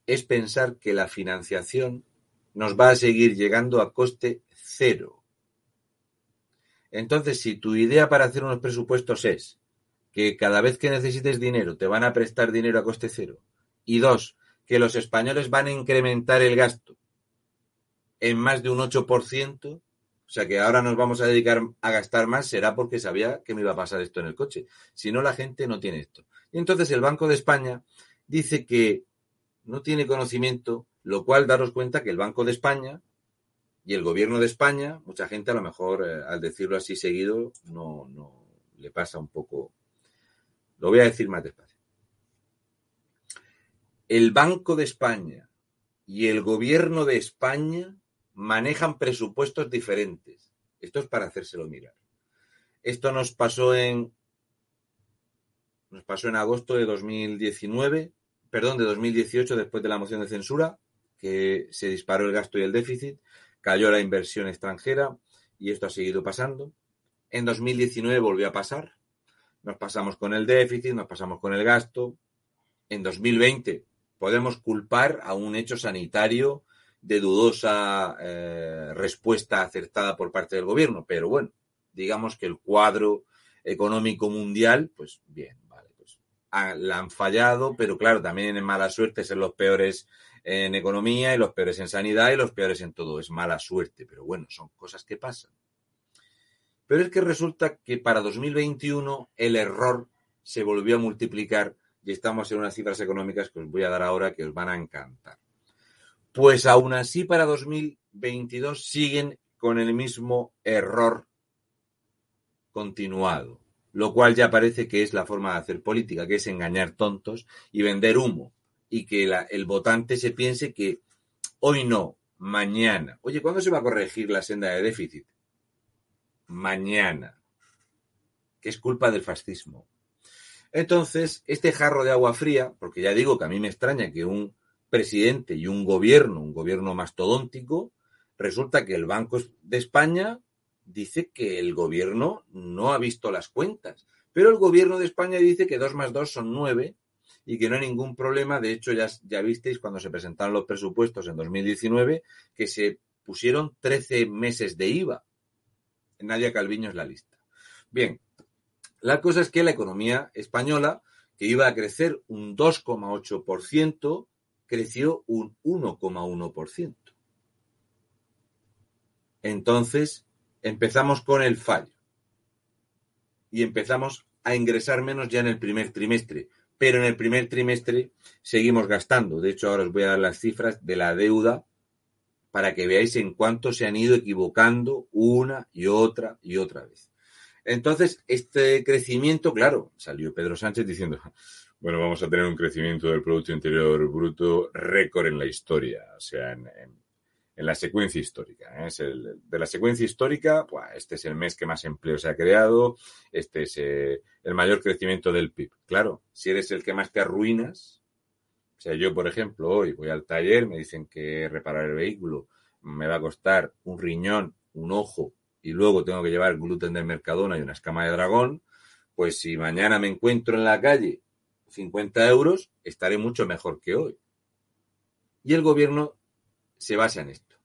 es pensar que la financiación nos va a seguir llegando a coste cero. Entonces, si tu idea para hacer unos presupuestos es que cada vez que necesites dinero te van a prestar dinero a coste cero, y dos, que los españoles van a incrementar el gasto en más de un 8%, o sea que ahora nos vamos a dedicar a gastar más, será porque sabía que me iba a pasar esto en el coche. Si no, la gente no tiene esto. Y entonces el Banco de España dice que no tiene conocimiento, lo cual daros cuenta que el Banco de España y el Gobierno de España, mucha gente a lo mejor eh, al decirlo así seguido no, no le pasa un poco. Lo voy a decir más despacio. El Banco de España y el Gobierno de España manejan presupuestos diferentes. Esto es para hacérselo mirar. Esto nos pasó en nos pasó en agosto de 2019, perdón, de 2018, después de la moción de censura, que se disparó el gasto y el déficit, cayó la inversión extranjera y esto ha seguido pasando. En 2019 volvió a pasar. Nos pasamos con el déficit, nos pasamos con el gasto. En 2020 podemos culpar a un hecho sanitario de dudosa eh, respuesta acertada por parte del gobierno, pero bueno, digamos que el cuadro económico mundial, pues bien, la han fallado, pero claro, también en mala suerte ser los peores en economía y los peores en sanidad y los peores en todo. Es mala suerte, pero bueno, son cosas que pasan. Pero es que resulta que para 2021 el error se volvió a multiplicar y estamos en unas cifras económicas que os voy a dar ahora que os van a encantar. Pues aún así para 2022 siguen con el mismo error continuado lo cual ya parece que es la forma de hacer política, que es engañar tontos y vender humo, y que el votante se piense que hoy no, mañana. Oye, ¿cuándo se va a corregir la senda de déficit? Mañana. Que es culpa del fascismo. Entonces, este jarro de agua fría, porque ya digo que a mí me extraña que un presidente y un gobierno, un gobierno mastodóntico, resulta que el Banco de España dice que el gobierno no ha visto las cuentas, pero el gobierno de España dice que 2 más 2 son 9 y que no hay ningún problema. De hecho, ya, ya visteis cuando se presentaron los presupuestos en 2019 que se pusieron 13 meses de IVA. Nadia Calviño es la lista. Bien, la cosa es que la economía española, que iba a crecer un 2,8%, creció un 1,1%. Entonces, empezamos con el fallo y empezamos a ingresar menos ya en el primer trimestre. Pero en el primer trimestre seguimos gastando. De hecho, ahora os voy a dar las cifras de la deuda para que veáis en cuánto se han ido equivocando una y otra y otra vez. Entonces, este crecimiento, claro, salió Pedro Sánchez diciendo, bueno, vamos a tener un crecimiento del Producto Interior Bruto récord en la historia. O sea, en, la secuencia histórica. ¿eh? Es el, de la secuencia histórica, pues, este es el mes que más empleo se ha creado, este es eh, el mayor crecimiento del PIB. Claro, si eres el que más te arruinas, o sea, yo, por ejemplo, hoy voy al taller, me dicen que reparar el vehículo me va a costar un riñón, un ojo y luego tengo que llevar gluten de Mercadona y una escama de dragón, pues si mañana me encuentro en la calle 50 euros, estaré mucho mejor que hoy. Y el gobierno se basa en esto.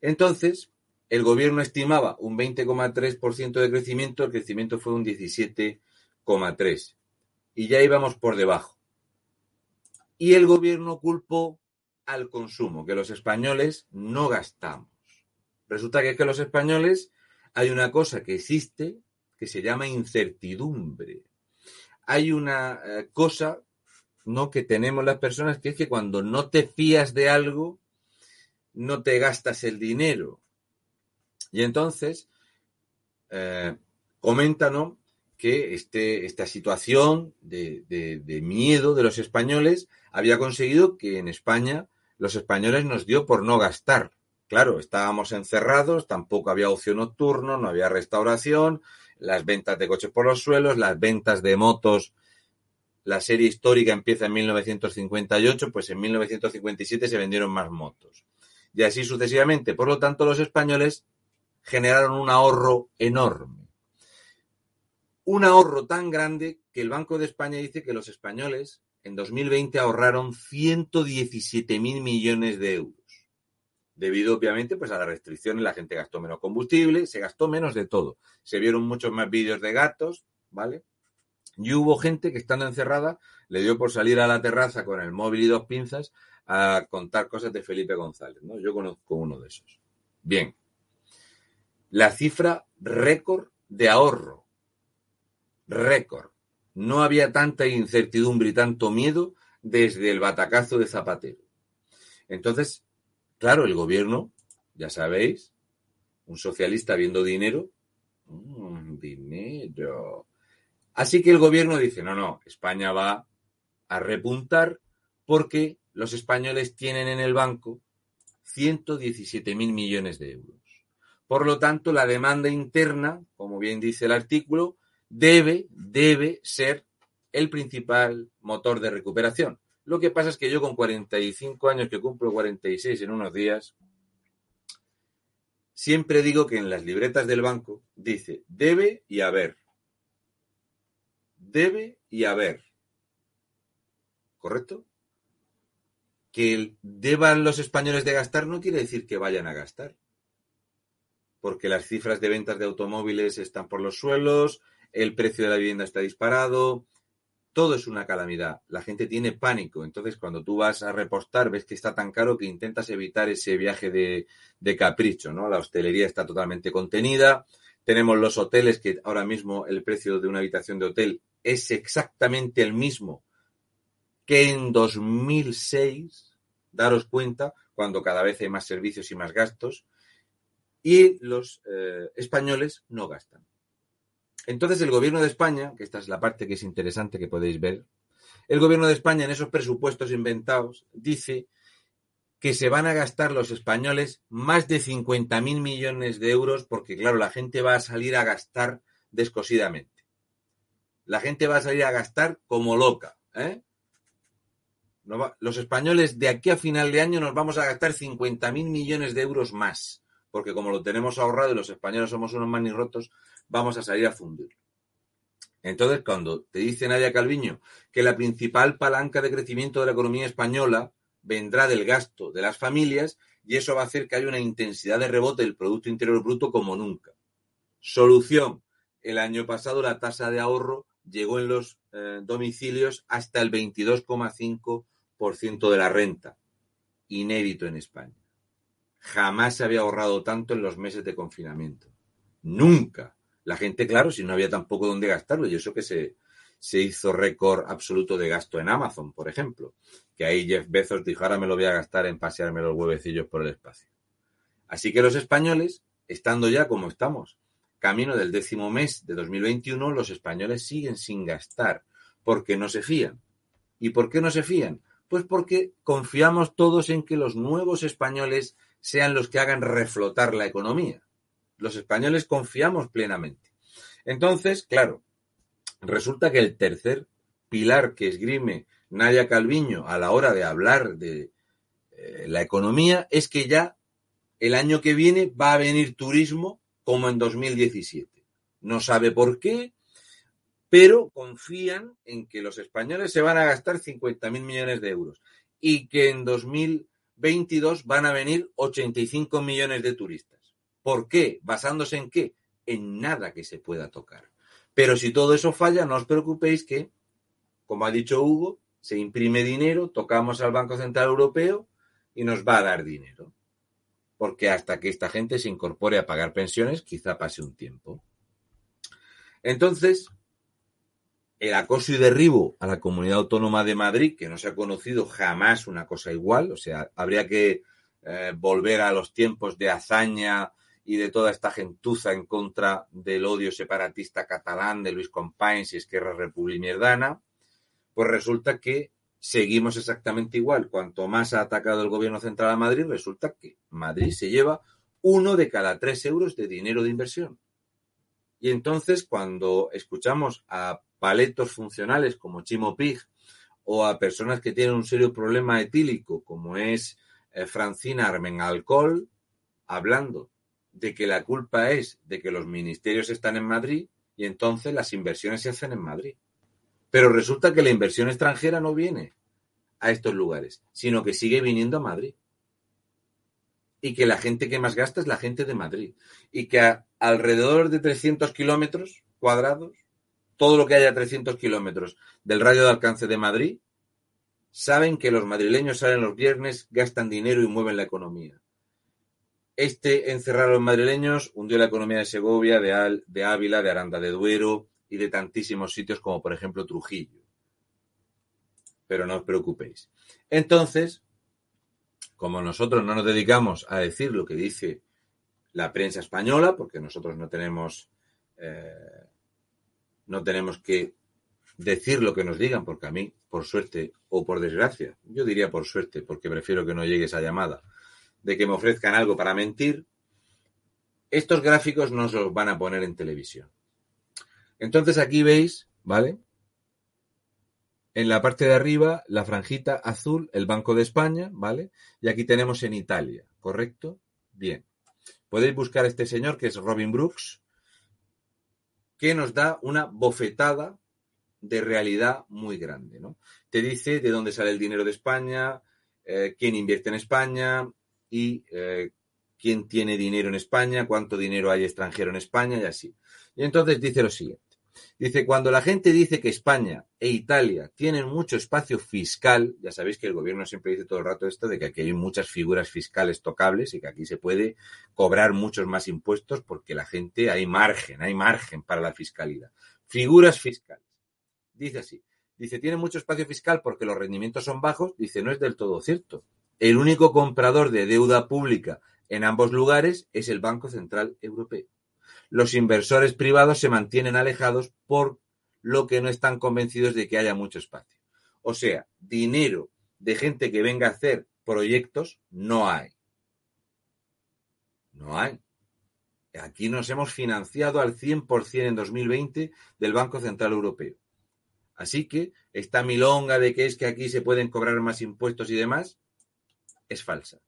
Entonces, el gobierno estimaba un 20,3% de crecimiento, el crecimiento fue un 17,3%. Y ya íbamos por debajo. Y el gobierno culpó al consumo, que los españoles no gastamos. Resulta que es que los españoles hay una cosa que existe que se llama incertidumbre. Hay una eh, cosa ¿no? que tenemos las personas que es que cuando no te fías de algo, no te gastas el dinero. Y entonces, eh, coméntanos que este, esta situación de, de, miedo de los españoles había conseguido que en España los españoles nos dio por no gastar. Claro, estábamos encerrados, tampoco había ocio nocturno, no había restauración, las ventas de coches por los suelos, las ventas de motos. La serie histórica empieza en 1958, pues en 1957 se vendieron más motos. Y así sucesivamente. Por lo tanto, los españoles generaron un ahorro enorme. Un ahorro tan grande que el Banco de España dice que los españoles en 2020 ahorraron 117 mil millones de euros debido obviamente pues a las restricciones, la gente gastó menos combustible, se gastó menos de todo. Se vieron muchos más vídeos de gatos, ¿vale? Y hubo gente que estando encerrada le dio por salir a la terraza con el móvil y dos pinzas a contar cosas de Felipe González, ¿no? Yo conozco uno de esos. Bien. La cifra récord de ahorro. Récord. No había tanta incertidumbre y tanto miedo desde el batacazo de Zapatero. Entonces, Claro, el gobierno, ya sabéis, un socialista viendo dinero, mm, dinero. Así que el gobierno dice, no, no, España va a repuntar porque los españoles tienen en el banco 117 mil millones de euros. Por lo tanto, la demanda interna, como bien dice el artículo, debe, debe ser el principal motor de recuperación. Lo que pasa es que yo con 45 años, que cumplo 46 en unos días, siempre digo que en las libretas del banco dice debe y haber. Debe y haber. ¿Correcto? Que deban los españoles de gastar no quiere decir que vayan a gastar. Porque las cifras de ventas de automóviles están por los suelos, el precio de la vivienda está disparado, todo es una calamidad. La gente tiene pánico. Entonces, cuando tú vas a repostar, ves que está tan caro que intentas evitar ese viaje de, capricho, ¿no? La hostelería está totalmente contenida. Tenemos los hoteles que ahora mismo el precio de una habitación de hotel es exactamente el mismo que en 2006. Daros cuenta cuando cada vez hay más servicios y más gastos. Y los eh, españoles no gastan. Entonces el gobierno de España, que esta es la parte que es interesante que podéis ver, el gobierno de España en esos presupuestos inventados dice que se van a gastar los españoles más de 50.000 millones de euros porque, claro, la gente va a salir a gastar descosidamente. La gente va a salir a gastar como loca. ¿eh? Los españoles de aquí a final de año nos vamos a gastar 50.000 millones de euros más porque como lo tenemos ahorrado y los españoles somos unos manirrotos, vamos a salir a fundir. Entonces, cuando te dice Nadia Calviño que la principal palanca de crecimiento de la economía española vendrá del gasto de las familias y eso va a hacer que haya una intensidad de rebote del Producto Interior Bruto como nunca. Solución. El año pasado la tasa de ahorro llegó en los eh, domicilios hasta el 22,5% de la renta. Inédito en España. Jamás se había ahorrado tanto en los meses de confinamiento. Nunca. La gente, claro, si no había tampoco dónde gastarlo, y eso que se, se hizo récord absoluto de gasto en Amazon, por ejemplo, que ahí Jeff Bezos dijo, ahora me lo voy a gastar en pasearme los huevecillos por el espacio. Así que los españoles, estando ya como estamos, camino del décimo mes de 2021, los españoles siguen sin gastar, porque no se fían. ¿Y por qué no se fían? Pues porque confiamos todos en que los nuevos españoles sean los que hagan reflotar la economía. Los españoles confiamos plenamente. Entonces, claro, resulta que el tercer pilar que esgrime Nadia Calviño a la hora de hablar de eh, la economía es que ya el año que viene va a venir turismo como en 2017. No sabe por qué, pero confían en que los españoles se van a gastar 50.000 millones de euros y que en 2022 van a venir 85 millones de turistas. ¿Por qué? ¿Basándose en qué? En nada que se pueda tocar. Pero si todo eso falla, no os preocupéis que, como ha dicho Hugo, se imprime dinero, tocamos al Banco Central Europeo y nos va a dar dinero. Porque hasta que esta gente se incorpore a pagar pensiones, quizá pase un tiempo. Entonces, el acoso y derribo a la comunidad autónoma de Madrid, que no se ha conocido jamás una cosa igual, o sea, habría que eh, volver a los tiempos de hazaña y de toda esta gentuza en contra del odio separatista catalán de Luis Companys y Esquerra Republicana, pues resulta que seguimos exactamente igual. Cuanto más ha atacado el gobierno central a Madrid, resulta que Madrid se lleva uno de cada tres euros de dinero de inversión. Y entonces, cuando escuchamos a paletos funcionales como Chimo Pig o a personas que tienen un serio problema etílico como es eh, Francina Armenalcol, hablando de que la culpa es de que los ministerios están en Madrid y entonces las inversiones se hacen en Madrid. Pero resulta que la inversión extranjera no viene a estos lugares, sino que sigue viniendo a Madrid. Y que la gente que más gasta es la gente de Madrid. Y que a alrededor de 300 kilómetros cuadrados todo lo que haya 300 kilómetros del radio de alcance de Madrid, saben que los madrileños salen los viernes, gastan dinero y mueven la economía. Este encerrar a los madrileños hundió la economía de Segovia, de, de Ávila, de Aranda de Duero y de tantísimos sitios como por ejemplo Trujillo. Pero no os preocupéis. Entonces, como nosotros no nos dedicamos a decir lo que dice la prensa española, porque nosotros no tenemos eh, no tenemos que decir lo que nos digan, porque a mí, por suerte o por desgracia, yo diría por suerte, porque prefiero que no llegue esa llamada, de que me ofrezcan algo para mentir, estos gráficos no se los van a poner en televisión. Entonces aquí veis, ¿vale? En la parte de arriba, la franjita azul, el Banco de España, ¿vale? Y aquí tenemos en Italia, ¿correcto? Bien. Podéis buscar a este señor que es Robin Brooks, que nos da una bofetada de realidad muy grande. ¿no? Te dice de dónde sale el dinero de España, eh, quién invierte en España y eh, quién tiene dinero en España, cuánto dinero hay extranjero en España y así. Y entonces dice lo siguiente. Dice, cuando la gente dice que España e Italia tienen mucho espacio fiscal, ya sabéis que el gobierno siempre dice todo el rato esto de que aquí hay muchas figuras fiscales tocables y que aquí se puede cobrar muchos más impuestos porque la gente hay margen, hay margen para la fiscalidad. Figuras fiscales. Dice así. Dice, tiene mucho espacio fiscal porque los rendimientos son bajos. Dice, no es del todo cierto. El único comprador de deuda pública en ambos lugares es el Banco Central Europeo los inversores privados se mantienen alejados por lo que no están convencidos de que haya mucho espacio. O sea, dinero de gente que venga a hacer proyectos no hay. No hay. Aquí nos hemos financiado al 100% en 2020 del Banco Central Europeo. Así que esta milonga de que es que aquí se pueden cobrar más impuestos y demás es falsa.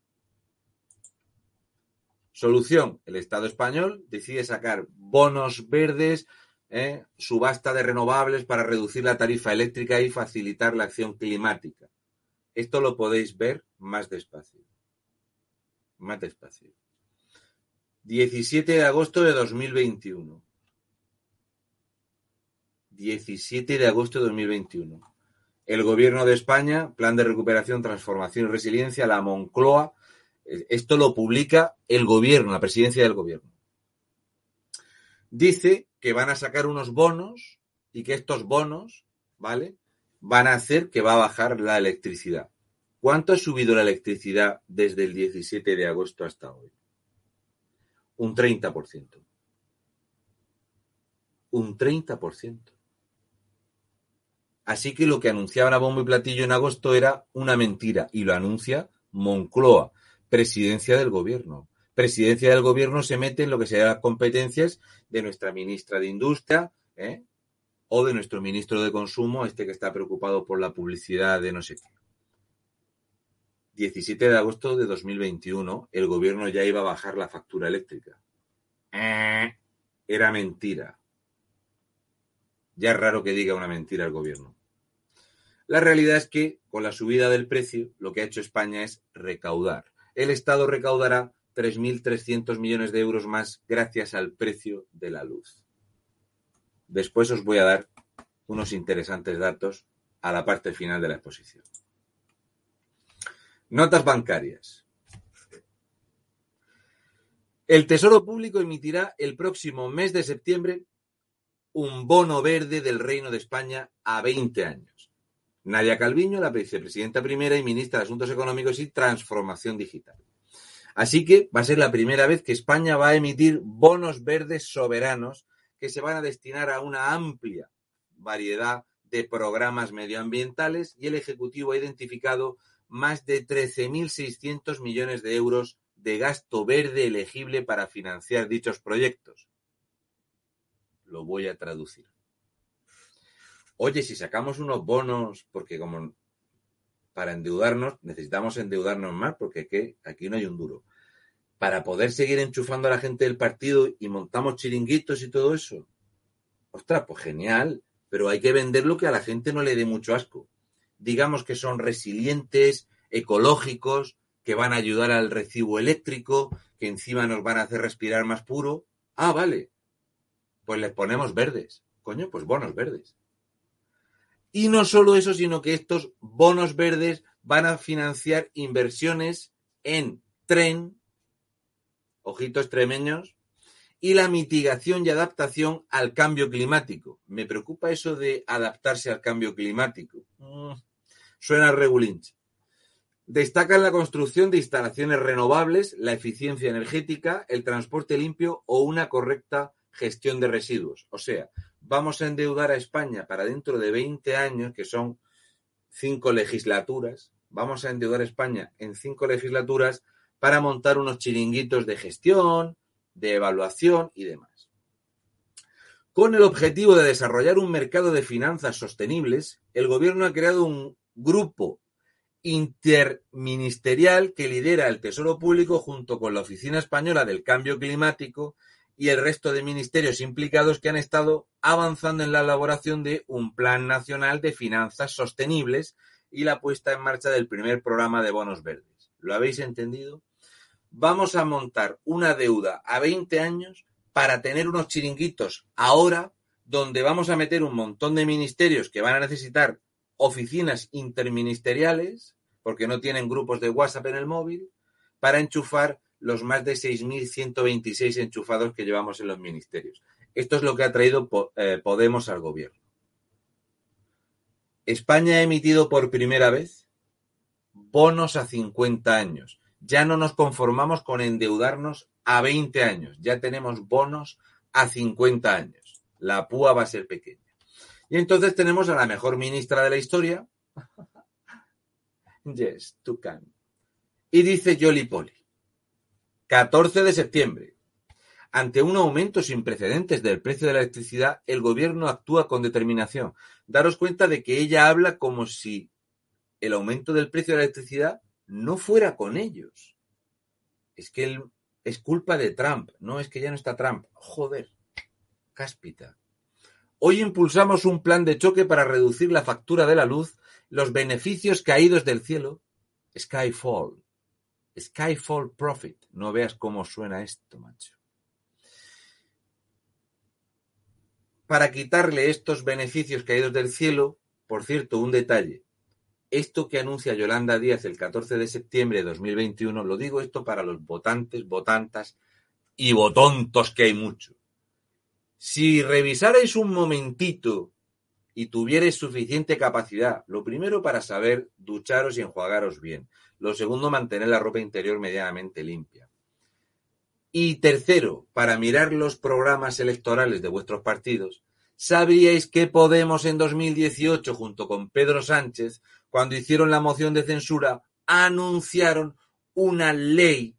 Solución, el Estado español decide sacar bonos verdes, ¿eh? subasta de renovables para reducir la tarifa eléctrica y facilitar la acción climática. Esto lo podéis ver más despacio. Más despacio. 17 de agosto de 2021. 17 de agosto de 2021. El Gobierno de España, Plan de Recuperación, Transformación y Resiliencia, la Moncloa, esto lo publica el gobierno, la presidencia del gobierno. Dice que van a sacar unos bonos y que estos bonos, ¿vale? Van a hacer que va a bajar la electricidad. ¿Cuánto ha subido la electricidad desde el 17 de agosto hasta hoy? Un 30%. Un 30%. Así que lo que anunciaban a bombo y platillo en agosto era una mentira y lo anuncia Moncloa presidencia del gobierno. Presidencia del gobierno se mete en lo que sean las competencias de nuestra ministra de Industria ¿eh? o de nuestro ministro de Consumo, este que está preocupado por la publicidad de no sé qué. 17 de agosto de 2021, el gobierno ya iba a bajar la factura eléctrica. Era mentira. Ya es raro que diga una mentira el gobierno. La realidad es que con la subida del precio lo que ha hecho España es recaudar. El Estado recaudará 3.300 millones de euros más gracias al precio de la luz. Después os voy a dar unos interesantes datos a la parte final de la exposición. Notas bancarias. El Tesoro Público emitirá el próximo mes de septiembre un bono verde del Reino de España a 20 años. Nadia Calviño, la vicepresidenta primera y ministra de Asuntos Económicos y Transformación Digital. Así que va a ser la primera vez que España va a emitir bonos verdes soberanos que se van a destinar a una amplia variedad de programas medioambientales y el Ejecutivo ha identificado más de 13.600 millones de euros de gasto verde elegible para financiar dichos proyectos. Lo voy a traducir. Oye, si sacamos unos bonos, porque como para endeudarnos, necesitamos endeudarnos más, porque aquí no hay un duro para poder seguir enchufando a la gente del partido y montamos chiringuitos y todo eso. Ostras, pues genial, pero hay que vender lo que a la gente no le dé mucho asco. Digamos que son resilientes, ecológicos, que van a ayudar al recibo eléctrico, que encima nos van a hacer respirar más puro. Ah, vale. Pues les ponemos verdes. Coño, pues bonos verdes. Y no solo eso, sino que estos bonos verdes van a financiar inversiones en tren, ojitos extremeños, y la mitigación y adaptación al cambio climático. Me preocupa eso de adaptarse al cambio climático. Mm, suena regulinche. Destacan la construcción de instalaciones renovables, la eficiencia energética, el transporte limpio o una correcta gestión de residuos. O sea, vamos a endeudar a España para dentro de 20 años, que son cinco legislaturas, vamos a endeudar a España en cinco legislaturas para montar unos chiringuitos de gestión, de evaluación y demás. Con el objetivo de desarrollar un mercado de finanzas sostenibles, el Gobierno ha creado un grupo interministerial que lidera el Tesoro Público junto con la Oficina Española del Cambio Climático y el resto de ministerios implicados que han estado avanzando en la elaboración de un Plan Nacional de Finanzas Sostenibles y la puesta en marcha del primer programa de bonos verdes. ¿Lo habéis entendido? vamos a montar una deuda a 20 años para tener unos chiringuitos ahora donde vamos a meter un montón de ministerios que van a necesitar oficinas interministeriales, porque no tienen grupos de WhatsApp en el móvil, para enchufar los más de 6.126 enchufados que llevamos en los ministerios. Esto es lo que ha traído eh, Podemos al gobierno. España ha emitido por primera vez bonos a 50 años ya no nos conformamos con endeudarnos a 20 años, ya tenemos bonos a 50 años. La púa va a ser pequeña. Y entonces tenemos a la mejor ministra de la historia. yes, tú can. Y dice Jolly Polly. 14 de septiembre. Ante un aumento sin precedentes del precio de la electricidad, el gobierno actúa con determinación. Daros cuenta de que ella habla como si el aumento del precio de la electricidad no fuera con ellos. Es que es culpa de Trump. No, es que ya no está Trump. Joder, cáspita. Hoy impulsamos un plan de choque para reducir la factura de la luz, los beneficios caídos del cielo. Skyfall. Skyfall Profit. No veas cómo suena esto, macho. Para quitarle estos beneficios caídos del cielo, por cierto, un detalle esto que anuncia Yolanda Díaz el 14 de septiembre de 2021, lo digo esto para los votantes, votantas y votontos que hay mucho. Si revisarais un momentito y tuvierais suficiente capacidad, lo primero para saber ducharos y enjuagaros bien. Lo segundo, mantener la ropa interior medianamente limpia. Y tercero, para mirar los programas electorales de vuestros partidos, sabríais que Podemos en 2018, junto con Pedro Sánchez, cuando hicieron la moción de censura, anunciaron una ley,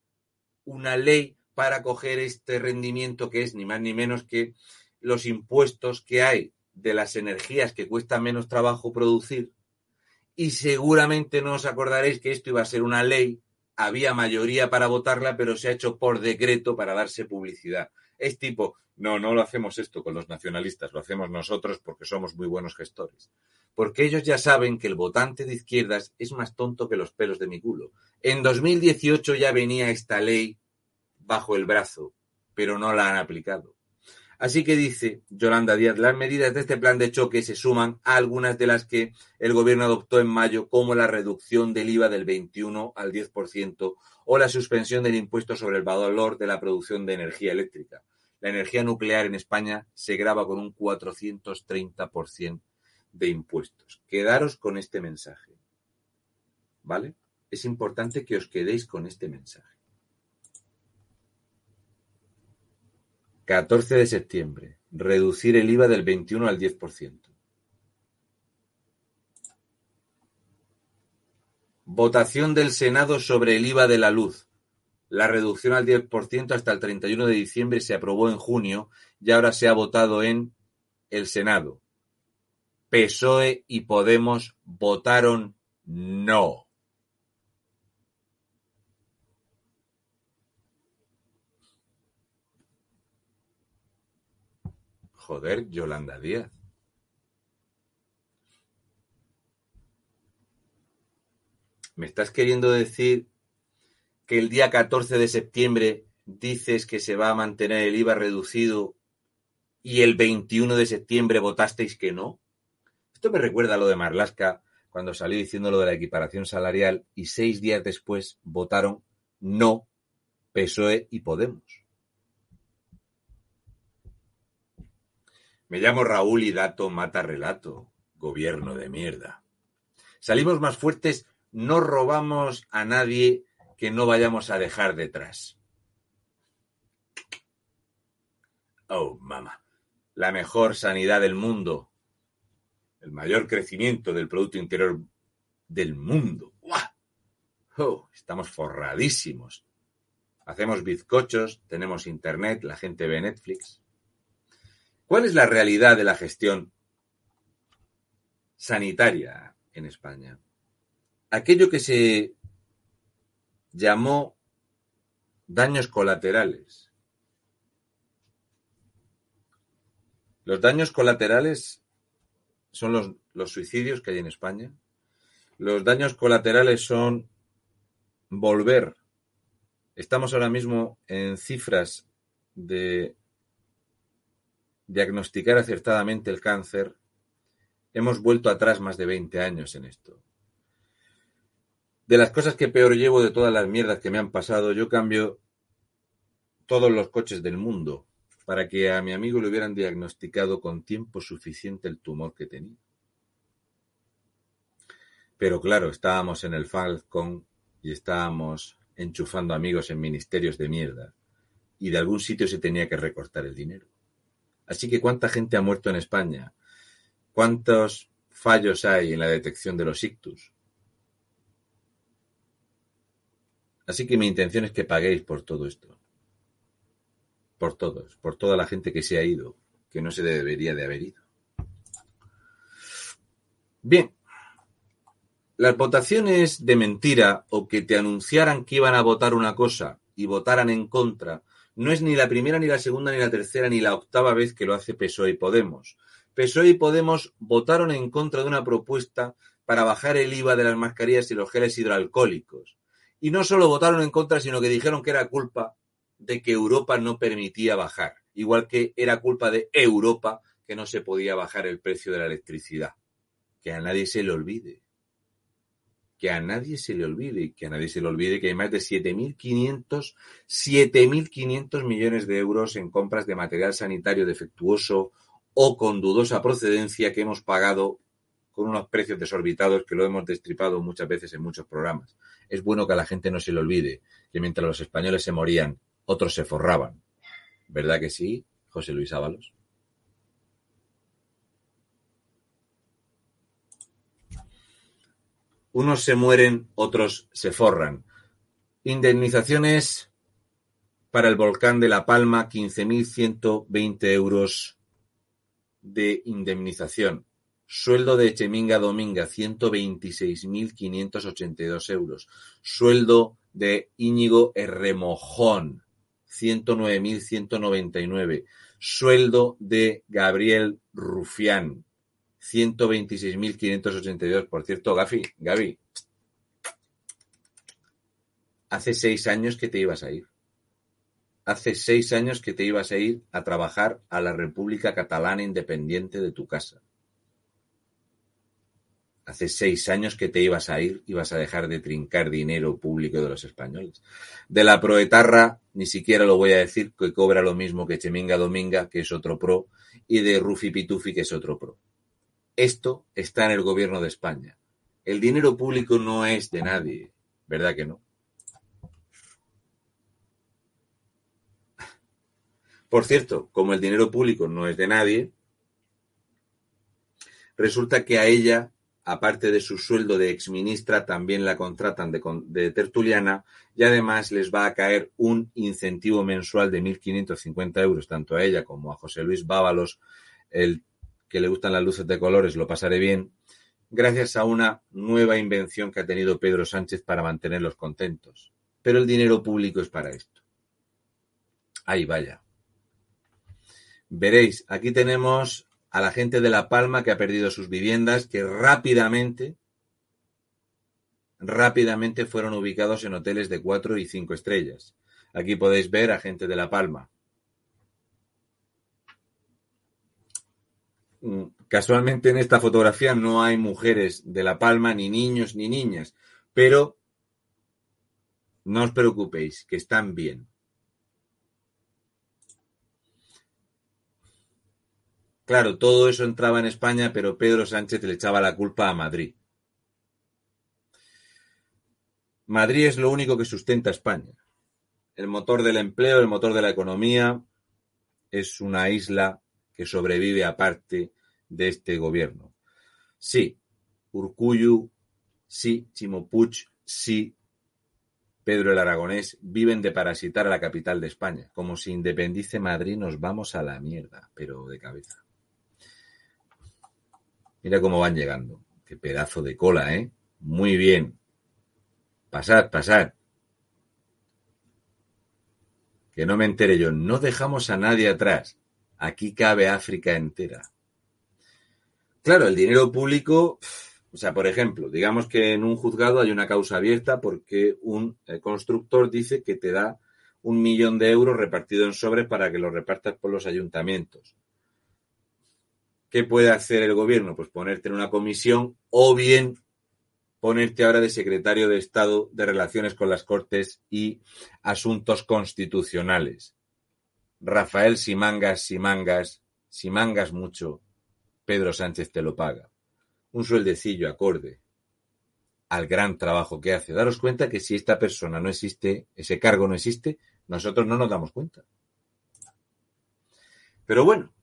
una ley para coger este rendimiento que es ni más ni menos que los impuestos que hay de las energías que cuesta menos trabajo producir. Y seguramente no os acordaréis que esto iba a ser una ley, había mayoría para votarla, pero se ha hecho por decreto para darse publicidad. Es tipo, no, no lo hacemos esto con los nacionalistas, lo hacemos nosotros porque somos muy buenos gestores. Porque ellos ya saben que el votante de izquierdas es más tonto que los pelos de mi culo. En 2018 ya venía esta ley bajo el brazo, pero no la han aplicado. Así que dice Yolanda Díaz, las medidas de este plan de choque se suman a algunas de las que el gobierno adoptó en mayo, como la reducción del IVA del 21 al 10% o la suspensión del impuesto sobre el valor de la producción de energía eléctrica. La energía nuclear en España se graba con un 430% de impuestos. Quedaros con este mensaje. ¿Vale? Es importante que os quedéis con este mensaje. 14 de septiembre. Reducir el IVA del 21 al 10%. Votación del Senado sobre el IVA de la luz. La reducción al 10% hasta el 31 de diciembre se aprobó en junio y ahora se ha votado en el Senado. PSOE y Podemos votaron no. Joder, Yolanda Díaz. ¿Me estás queriendo decir que el día 14 de septiembre dices que se va a mantener el IVA reducido y el 21 de septiembre votasteis que no? Esto me recuerda a lo de Marlasca cuando salió diciendo lo de la equiparación salarial y seis días después votaron no PSOE y Podemos. Me llamo Raúl y dato mata relato. Gobierno de mierda. Salimos más fuertes, no robamos a nadie que no vayamos a dejar detrás. Oh, mamá. La mejor sanidad del mundo. El mayor crecimiento del Producto Interior del mundo. Oh, estamos forradísimos. Hacemos bizcochos, tenemos internet, la gente ve Netflix. ¿Cuál es la realidad de la gestión sanitaria en España? Aquello que se llamó daños colaterales. Los daños colaterales son los, los, suicidios que hay en España. Los daños colaterales son volver. Estamos ahora mismo en cifras de diagnosticar acertadamente el cáncer, hemos vuelto atrás más de 20 años en esto. De las cosas que peor llevo de todas las mierdas que me han pasado, yo cambio todos los coches del mundo para que a mi amigo le hubieran diagnosticado con tiempo suficiente el tumor que tenía. Pero claro, estábamos en el Falcon y estábamos enchufando amigos en ministerios de mierda y de algún sitio se tenía que recortar el dinero. Así que ¿cuánta gente ha muerto en España? ¿Cuántos fallos hay en la detección de los ictus? Así que mi intención es que paguéis por todo esto. Por todos, por toda la gente que se ha ido, que no se debería de haber ido. Bien, las votaciones de mentira o que te anunciaran que iban a votar una cosa y votaran en contra no es ni la primera, ni la segunda, ni la tercera, ni la octava vez que lo hace PSOE y Podemos. PSOE y Podemos votaron en contra de una propuesta para bajar el IVA de las mascarillas y los geles hidroalcohólicos. Y no solo votaron en contra, sino que dijeron que era culpa de que Europa no permitía bajar, igual que era culpa de Europa que no se podía bajar el precio de la electricidad. Que a nadie se le olvide que a nadie se le olvide, que a nadie se le olvide que hay más de 7.500 7.500 millones de euros en compras de material sanitario defectuoso o con dudosa procedencia que hemos pagado con unos precios desorbitados que lo hemos destripado muchas veces en muchos programas. Es bueno que a la gente no se le olvide que mientras los españoles se morían, otros se forraban. ¿Verdad que sí, José Luis Ábalos? Unos se mueren, otros se forran. Indemnizaciones para el volcán de La Palma, 15.120 euros de indemnización. Sueldo de Echeminga Dominga, 126.582 euros. Sueldo de Íñigo Herremojón, 109.199. Sueldo de Gabriel Rufián, 126.582. Por cierto, Gafi, Gaby, hace seis años que te ibas a ir. Hace seis años que te ibas a ir a trabajar a la República Catalana Independiente de tu casa. Hace seis años que te ibas a ir, ibas a dejar de trincar dinero público de los españoles. De la proetarra, ni siquiera lo voy a decir, que cobra lo mismo que Cheminga Dominga, que es otro pro, y de Rufi Pitufi, que es otro pro. Esto está en el gobierno de España. El dinero público no es de nadie, ¿verdad que no? Por cierto, como el dinero público no es de nadie, resulta que a ella aparte de su sueldo de exministra, también la contratan de, tertuliana y además les va a caer un incentivo mensual de 1.550 euros, tanto a ella como a José Luis Bábalos, el que le gustan las luces de colores, lo pasaré bien, gracias a una nueva invención que ha tenido Pedro Sánchez para mantenerlos contentos. Pero el dinero público es para esto. Ahí vaya. Veréis, aquí tenemos a la gente de La Palma que ha perdido sus viviendas, que rápidamente, rápidamente fueron ubicados en hoteles de cuatro y cinco estrellas. Aquí podéis ver a gente de La Palma. Casualmente en esta fotografía no hay mujeres de La Palma, ni niños, ni niñas, pero no os preocupéis, que están bien. Claro, todo eso entraba en España, pero Pedro Sánchez le echaba la culpa a Madrid. Madrid es lo único que sustenta España. El motor del empleo, el motor de la economía, es una isla que sobrevive aparte de este gobierno. Sí, Urcuyu, sí, Chimopuch, sí, Pedro el Aragonés viven de parasitar a la capital de España. Como si independice Madrid nos vamos a la mierda, pero de cabeza. Mira cómo van llegando. Qué pedazo de cola, ¿eh? Muy bien. Pasad, pasad. Que no me entere yo. No dejamos a nadie atrás. Aquí cabe África entera. Claro, el dinero público, o sea, por ejemplo, digamos que en un juzgado hay una causa abierta porque un eh, constructor dice que te da un millón de euros repartido en sobres para que lo repartas por los ayuntamientos. ¿Qué puede hacer el gobierno? Pues ponerte en una comisión o bien ponerte ahora de secretario de Estado de Relaciones con las Cortes y Asuntos Constitucionales. Rafael Simangas, Simangas, Simangas mucho, Pedro Sánchez te lo paga. Un sueldecillo acorde al gran trabajo que hace. Daros cuenta que si esta persona no existe, ese cargo no existe, nosotros no nos damos cuenta. Pero bueno,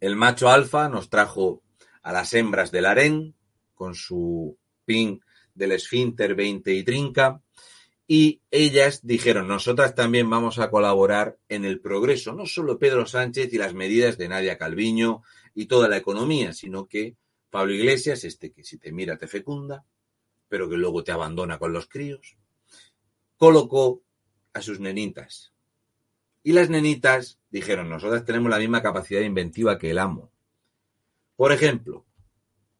el macho alfa nos trajo a las hembras del harén con su pin del esfínter 20 y trinca y ellas dijeron, nosotras también vamos a colaborar en el progreso, no solo Pedro Sánchez y las medidas de Nadia Calviño y toda la economía, sino que Pablo Iglesias, este que si te mira te fecunda, pero que luego te abandona con los críos, colocó a sus nenitas y las nenitas dijeron, nosotras tenemos la misma capacidad inventiva que el amo. Por ejemplo,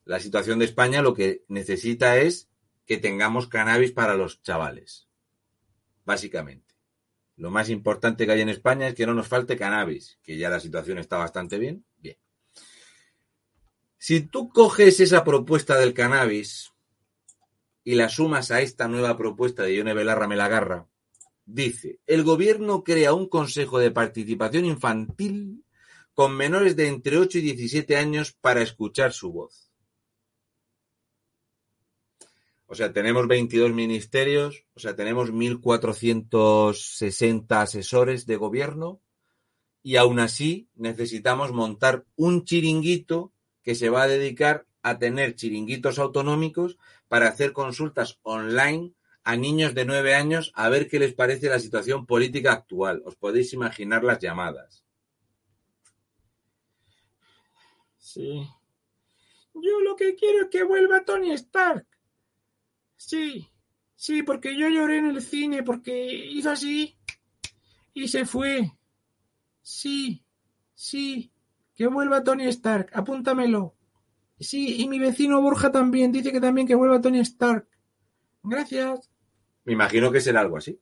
la situación de España lo que necesita es que tengamos cannabis para los chavales. Básicamente. Lo más importante que hay en España es que no nos falte cannabis, que ya la situación está bastante bien. Bien. Si tú coges esa propuesta del cannabis y la sumas a esta nueva propuesta de Ione Belarra Melagarra, dice, el gobierno crea un consejo de participación infantil con menores de entre 8 y 17 años para escuchar su voz. O sea, tenemos 22 ministerios, o sea, tenemos 1.460 asesores de gobierno y aún así necesitamos montar un chiringuito que se va a dedicar a tener chiringuitos autonómicos para hacer consultas online a niños de nueve años a ver qué les parece la situación política actual. Os podéis imaginar las llamadas. Sí. Yo lo que quiero es que vuelva Tony Stark. Sí, sí, porque yo lloré en el cine porque hizo así y se fue. Sí, sí, que vuelva Tony Stark, apúntamelo. Sí, y mi vecino Borja también dice que también que vuelva Tony Stark. Gracias. Me imagino que será algo así.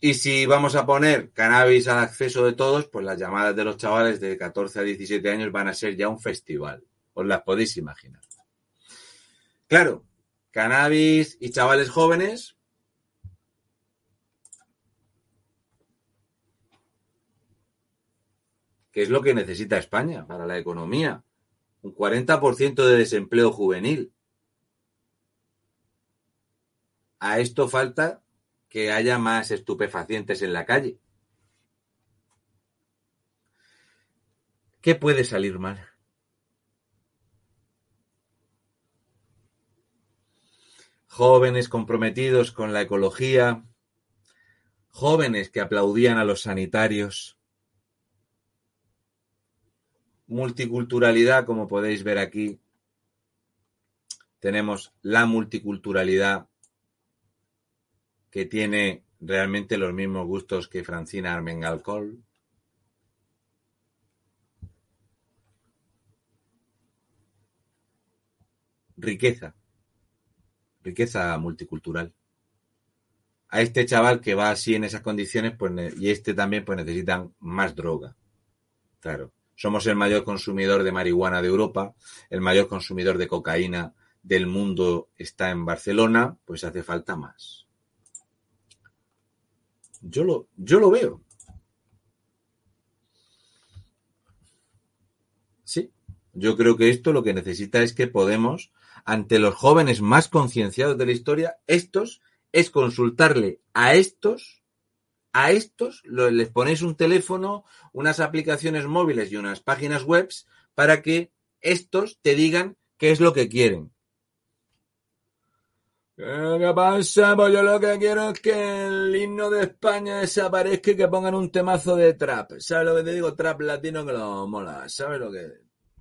Y si vamos a poner cannabis al acceso de todos, pues las llamadas de los chavales de 14 a 17 años van a ser ya un festival. Os las podéis imaginar. Claro, cannabis y chavales jóvenes. ¿Qué es lo que necesita España para la economía? Un 40% de desempleo juvenil. A esto falta que haya más estupefacientes en la calle. ¿Qué puede salir mal? Jóvenes comprometidos con la ecología, jóvenes que aplaudían a los sanitarios, multiculturalidad, como podéis ver aquí. Tenemos la multiculturalidad que tiene realmente los mismos gustos que Francina Armengalcol. Riqueza, riqueza multicultural. A este chaval que va así en esas condiciones, pues, y este también, pues necesitan más droga. Claro. Somos el mayor consumidor de marihuana de Europa, el mayor consumidor de cocaína del mundo está en Barcelona, pues hace falta más. Yo lo, yo lo veo. Sí, yo creo que esto lo que necesita es que Podemos, ante los jóvenes más concienciados de la historia, estos es consultarle a estos, a estos, les ponéis un teléfono, unas aplicaciones móviles y unas páginas web para que estos te digan qué es lo que quieren. ¿Qué pasa? Pues yo lo que quiero es que el himno de España desaparezca y que pongan un temazo de trap. ¿Sabes lo que te digo? Trap latino que lo mola. ¿Sabes lo que?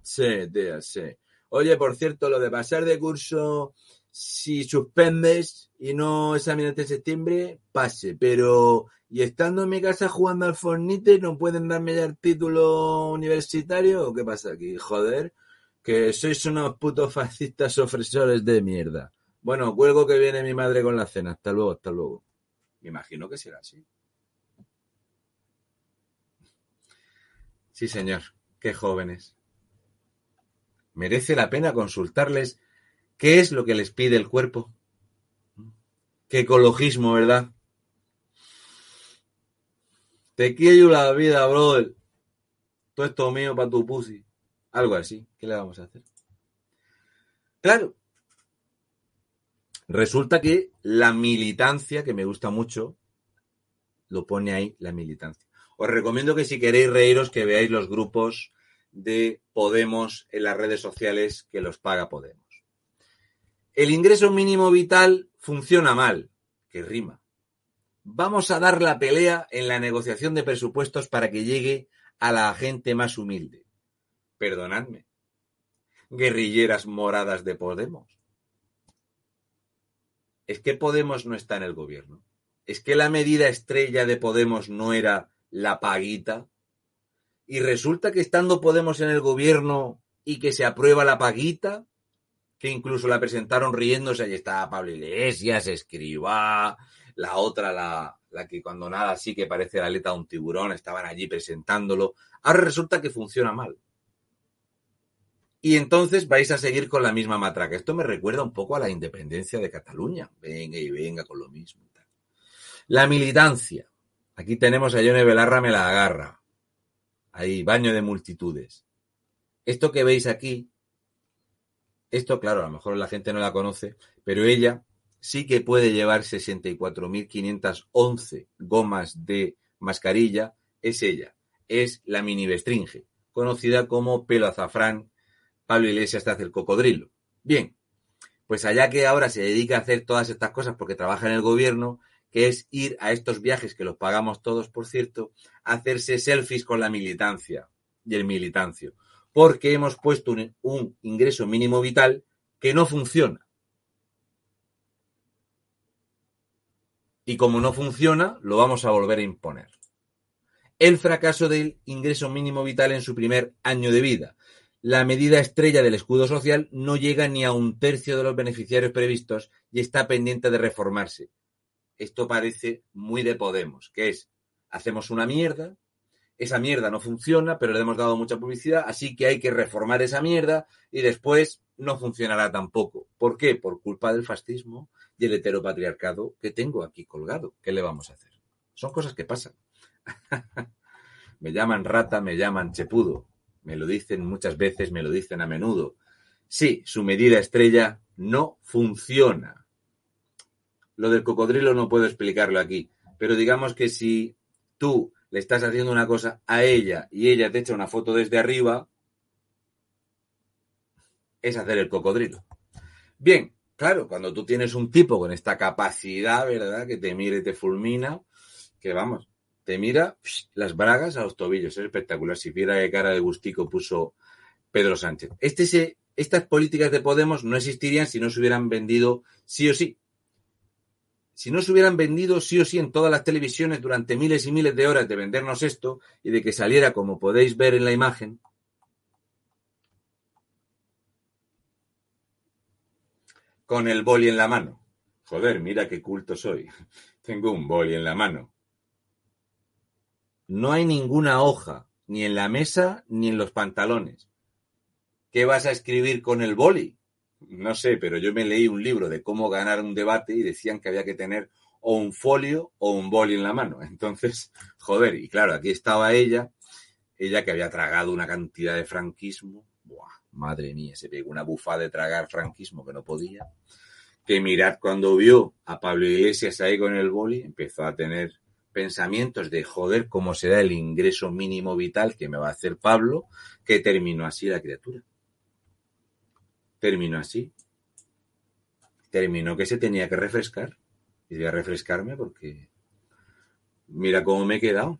Sí, tía, sí. Oye, por cierto, lo de pasar de curso, si suspendes y no examinas de septiembre, pase. Pero, y estando en mi casa jugando al Fornite, ¿no pueden darme ya el título universitario? ¿O qué pasa aquí? Joder, que sois unos putos fascistas ofrecedores de mierda. Bueno, cuelgo que viene mi madre con la cena. Hasta luego, hasta luego. Me imagino que será así. Sí, señor. Qué jóvenes. Merece la pena consultarles qué es lo que les pide el cuerpo. Qué ecologismo, ¿verdad? Te quiero la vida, brother. Todo esto mío para tu pussy. Algo así. ¿Qué le vamos a hacer? Claro, Resulta que la militancia, que me gusta mucho, lo pone ahí, la militancia. Os recomiendo que si queréis reíros, que veáis los grupos de Podemos en las redes sociales que los paga Podemos. El ingreso mínimo vital funciona mal, que rima. Vamos a dar la pelea en la negociación de presupuestos para que llegue a la gente más humilde. Perdonadme. Guerrilleras moradas de Podemos es que Podemos no está en el gobierno. Es que la medida estrella de Podemos no era la paguita. Y resulta que estando Podemos en el gobierno y que se aprueba la paguita, que incluso la presentaron riéndose, ahí estaba Pablo Iglesias, Escriba, la otra, la, la que cuando nada sí que parece la aleta de un tiburón, estaban allí presentándolo. Ahora resulta que funciona mal. Y entonces vais a seguir con la misma matraca. Esto me recuerda un poco a la independencia de Cataluña. Venga y venga con lo mismo. La militancia. Aquí tenemos a Yone Belarra me la agarra. Ahí, baño de multitudes. Esto que veis aquí, esto claro, a lo mejor la gente no la conoce, pero ella sí que puede llevar 64.511 gomas de mascarilla. Es ella. Es la mini bestringe, conocida como pelo azafrán Pablo Iglesias te hace el cocodrilo. Bien, Pues allá que ahora se dedica a hacer todas estas cosas porque trabaja en el gobierno, que es ir a estos viajes que los pagamos todos, por cierto, a hacerse selfies con la militancia y el militancio. Porque hemos puesto un, un ingreso mínimo vital que no funciona. Y como no funciona, lo vamos a volver a imponer. El fracaso del ingreso mínimo vital en su primer año de vida la medida estrella del escudo social no llega ni a un tercio de los beneficiarios previstos y está pendiente de reformarse. Esto parece muy de Podemos, que es, hacemos una mierda, esa mierda no funciona, pero le hemos dado mucha publicidad, así que hay que reformar esa mierda y después no funcionará tampoco. ¿Por qué? Por culpa del fascismo y el heteropatriarcado que tengo aquí colgado. ¿Qué le vamos a hacer? Son cosas que pasan. me llaman rata, me llaman chepudo, me lo dicen muchas veces, me lo dicen a menudo. Sí, su medida estrella no funciona. Lo del cocodrilo no puedo explicarlo aquí, pero digamos que si tú le estás haciendo una cosa a ella y ella te echa una foto desde arriba, es hacer el cocodrilo. Bien, claro, cuando tú tienes un tipo con esta capacidad, ¿verdad? Que te mire te fulmina, que vamos, te mira las bragas a los tobillos. Es espectacular. Si viera qué cara de gustico puso Pedro Sánchez. Este estas políticas de Podemos no existirían si no se hubieran vendido sí o sí. Si no se hubieran vendido sí o sí en todas las televisiones durante miles y miles de horas de vendernos esto y de que saliera, como podéis ver en la imagen, con el boli en la mano. Joder, mira qué culto soy. Tengo un boli en la mano. No hay ninguna hoja, ni en la mesa ni en los pantalones. ¿Qué vas a escribir con el boli? No sé, pero yo me leí un libro de cómo ganar un debate y decían que había que tener o un folio o un boli en la mano. Entonces, joder, y claro, aquí estaba ella, ella que había tragado una cantidad de franquismo. Buah, madre mía, se pegó una bufada de tragar franquismo que no podía. Que mirad cuando vio a Pablo Iglesias ahí con el boli, empezó a tener pensamientos de joder cómo será el ingreso mínimo vital que me va a hacer Pablo, que terminó así la criatura. Terminó así. Terminó que se tenía que refrescar. Y voy a refrescarme porque mira cómo me he quedado.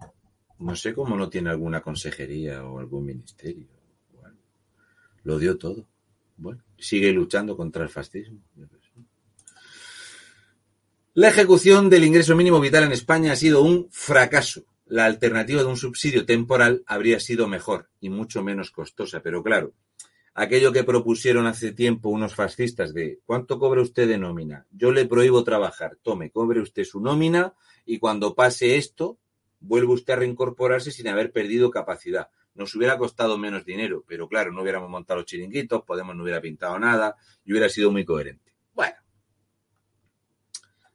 No sé cómo no tiene alguna consejería o algún ministerio. lo dio todo. Bueno, sigue luchando contra el fascismo. La ejecución del ingreso mínimo vital en España ha sido un fracaso. La alternativa de un subsidio temporal habría sido mejor y mucho menos costosa, pero claro, aquello que propusieron hace tiempo unos fascistas de ¿cuánto cobra usted de nómina? Yo le prohíbo trabajar, tome, cobre usted su nómina y cuando pase esto, vuelve usted a reincorporarse sin haber perdido capacidad. Nos hubiera costado menos dinero, pero claro, no hubiéramos montado los chiringuitos, Podemos no hubiera pintado nada y hubiera sido muy coherente. Bueno,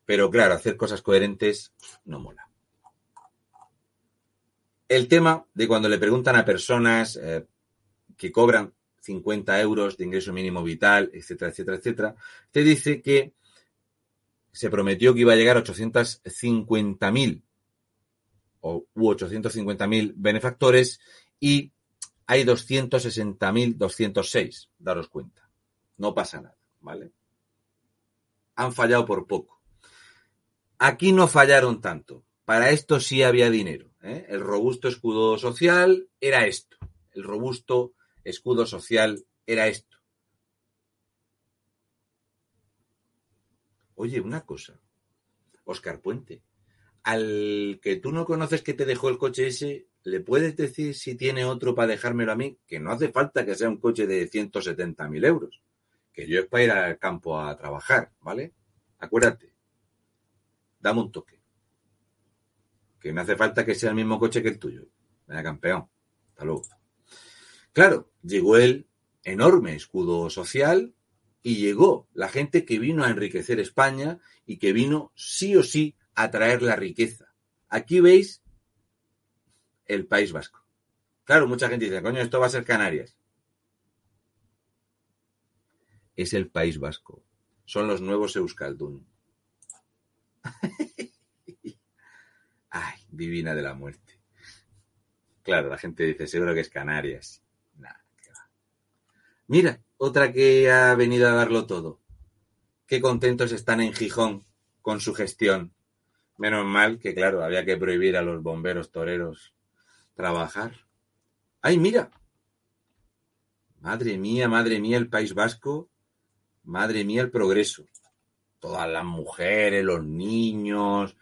pero claro, hacer cosas coherentes no mola. El tema de cuando le preguntan a personas eh, que cobran 50 euros de ingreso mínimo vital, etcétera, etcétera, etcétera, te dice que se prometió que iba a llegar a 850.000 o u 850.000 benefactores y hay 260.206, daros cuenta. No pasa nada, ¿vale? Han fallado por poco. Aquí no fallaron tanto. Para esto sí había dinero. ¿eh? El robusto escudo social era esto. El robusto escudo social era esto. Oye, una cosa. Oscar Puente, al que tú no conoces que te dejó el coche ese, ¿le puedes decir si tiene otro para dejármelo a mí? Que no hace falta que sea un coche de 170.000 euros. Que yo es para ir al campo a trabajar, ¿vale? Acuérdate dame un toque. Que no hace falta que sea el mismo coche que el tuyo. Venga, campeón. Hasta luego. Claro, llegó el enorme escudo social y llegó la gente que vino a enriquecer España y que vino sí o sí a traer la riqueza. Aquí veis el País Vasco. Claro, mucha gente dice, coño, esto va a ser Canarias. Es el País Vasco. Son los nuevos Euskaldun. Ay, divina de la muerte. Claro, la gente dice, seguro que es Canarias. Mira, otra que ha venido a darlo todo. qué contentos están en Gijón con su gestión. Menos mal que, claro, había que prohibir a los bomberos toreros trabajar. ¡Ay, mira! Madre mía, madre mía, el País Vasco. Madre mía, el progreso. Todas las mujeres, los niños,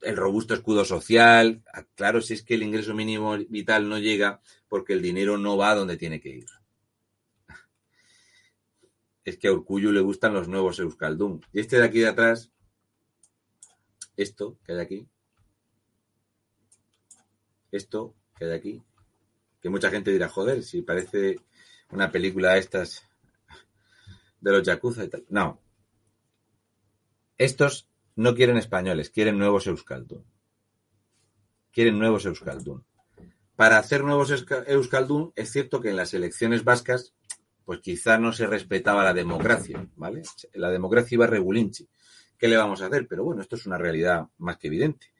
el robusto escudo social. Ah, claro, si es que el ingreso mínimo vital no llega porque el dinero no va donde tiene que ir. Es que a Urcuyo le gustan los nuevos Euskaldun. Y este de aquí de atrás, esto que hay aquí, esto que hay aquí, que mucha gente dirá, joder, si parece una película de estas de los Yakuza y tal. No. Estos no quieren españoles, quieren nuevos Euskaldun. Quieren nuevos Euskaldun. Para hacer nuevos Euskaldun, es cierto que en las elecciones vascas, pues quizá no se respetaba la democracia, ¿vale? La democracia iba regulinchi. ¿Qué le vamos a hacer? Pero bueno, esto es una realidad más que evidente.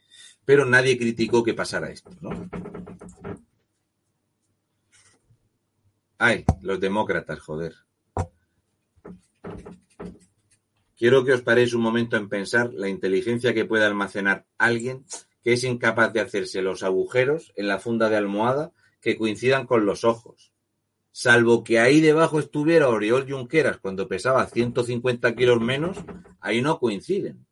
Pero nadie criticó que pasara esto, ¿no? Ay, los demócratas, joder. Quiero que os paréis un momento en pensar la inteligencia que puede almacenar alguien que es incapaz de hacerse los agujeros en la funda de almohada que coincidan con los ojos. Salvo que ahí debajo estuviera Oriol Junqueras cuando pesaba 150 kilos menos, ahí no coinciden.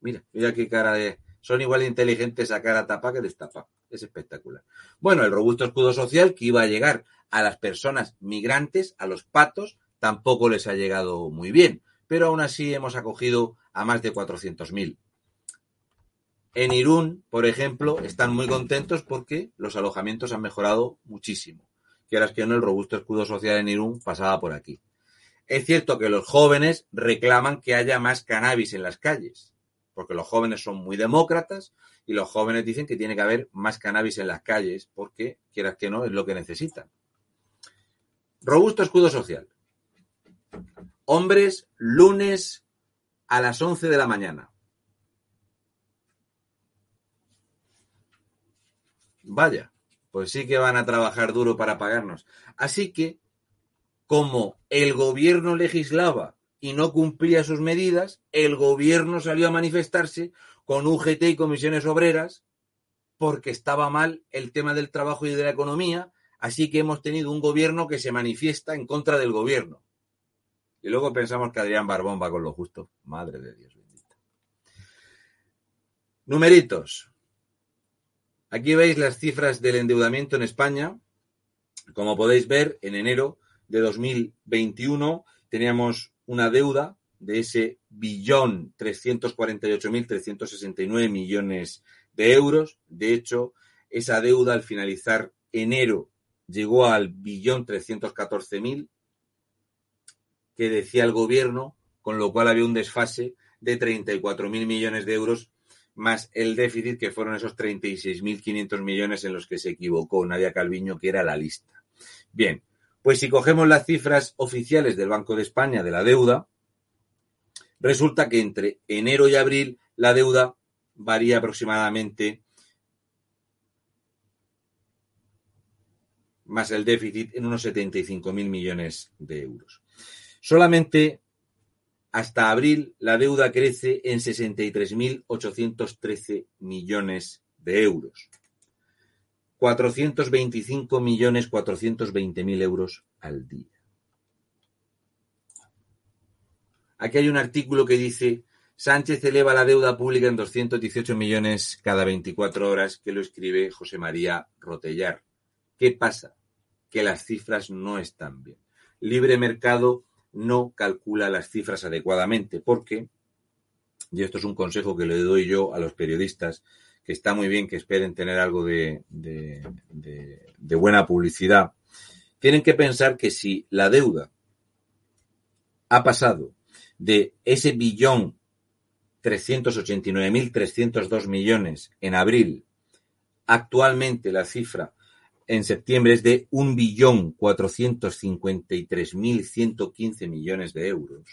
Mira, mira qué cara de... Son igual de inteligentes a cara tapa que destapa. Es espectacular. Bueno, el robusto escudo social que iba a llegar a las personas migrantes, a los patos, tampoco les ha llegado muy bien pero aún así hemos acogido a más de 400.000. En Irún, por ejemplo, están muy contentos porque los alojamientos han mejorado muchísimo. Quieras que no, el robusto escudo social en Irún pasaba por aquí. Es cierto que los jóvenes reclaman que haya más cannabis en las calles, porque los jóvenes son muy demócratas y los jóvenes dicen que tiene que haber más cannabis en las calles porque, quieras que no, es lo que necesitan. Robusto escudo social. Hombres, lunes a las 11 de la mañana. Vaya, pues sí que van a trabajar duro para pagarnos. Así que, como el gobierno legislaba y no cumplía sus medidas, el gobierno salió a manifestarse con UGT y comisiones obreras porque estaba mal el tema del trabajo y de la economía, así que hemos tenido un gobierno que se manifiesta en contra del gobierno. Y luego pensamos que Adrián Barbón va con lo justo. Madre de Dios bendita. Numeritos. Aquí veis las cifras del endeudamiento en España. Como podéis ver, en enero de 2021 teníamos una deuda de ese billón 348.369 millones de euros. De hecho, esa deuda al finalizar enero llegó al billón 314.000 que decía el gobierno, con lo cual había un desfase de 34.000 millones de euros más el déficit que fueron esos 36.500 millones en los que se equivocó Nadia Calviño, que era la lista. Bien, pues si cogemos las cifras oficiales del Banco de España de la deuda, resulta que entre enero y abril la deuda varía aproximadamente más el déficit en unos 75.000 millones de euros. Solamente hasta abril la deuda crece en 63.813 millones de euros. 425 millones 420 mil euros al día. Aquí hay un artículo que dice Sánchez eleva la deuda pública en 218 millones cada 24 horas, que lo escribe José María Rotellar. ¿Qué pasa? Que las cifras no están bien. Libre mercado no calcula las cifras adecuadamente, porque, y esto es un consejo que le doy yo a los periodistas, que está muy bien que esperen tener algo de, buena publicidad, tienen que pensar que si la deuda ha pasado de ese billón 389.302 millones en abril, actualmente la cifra en septiembre es de 1.453.115 millones de euros.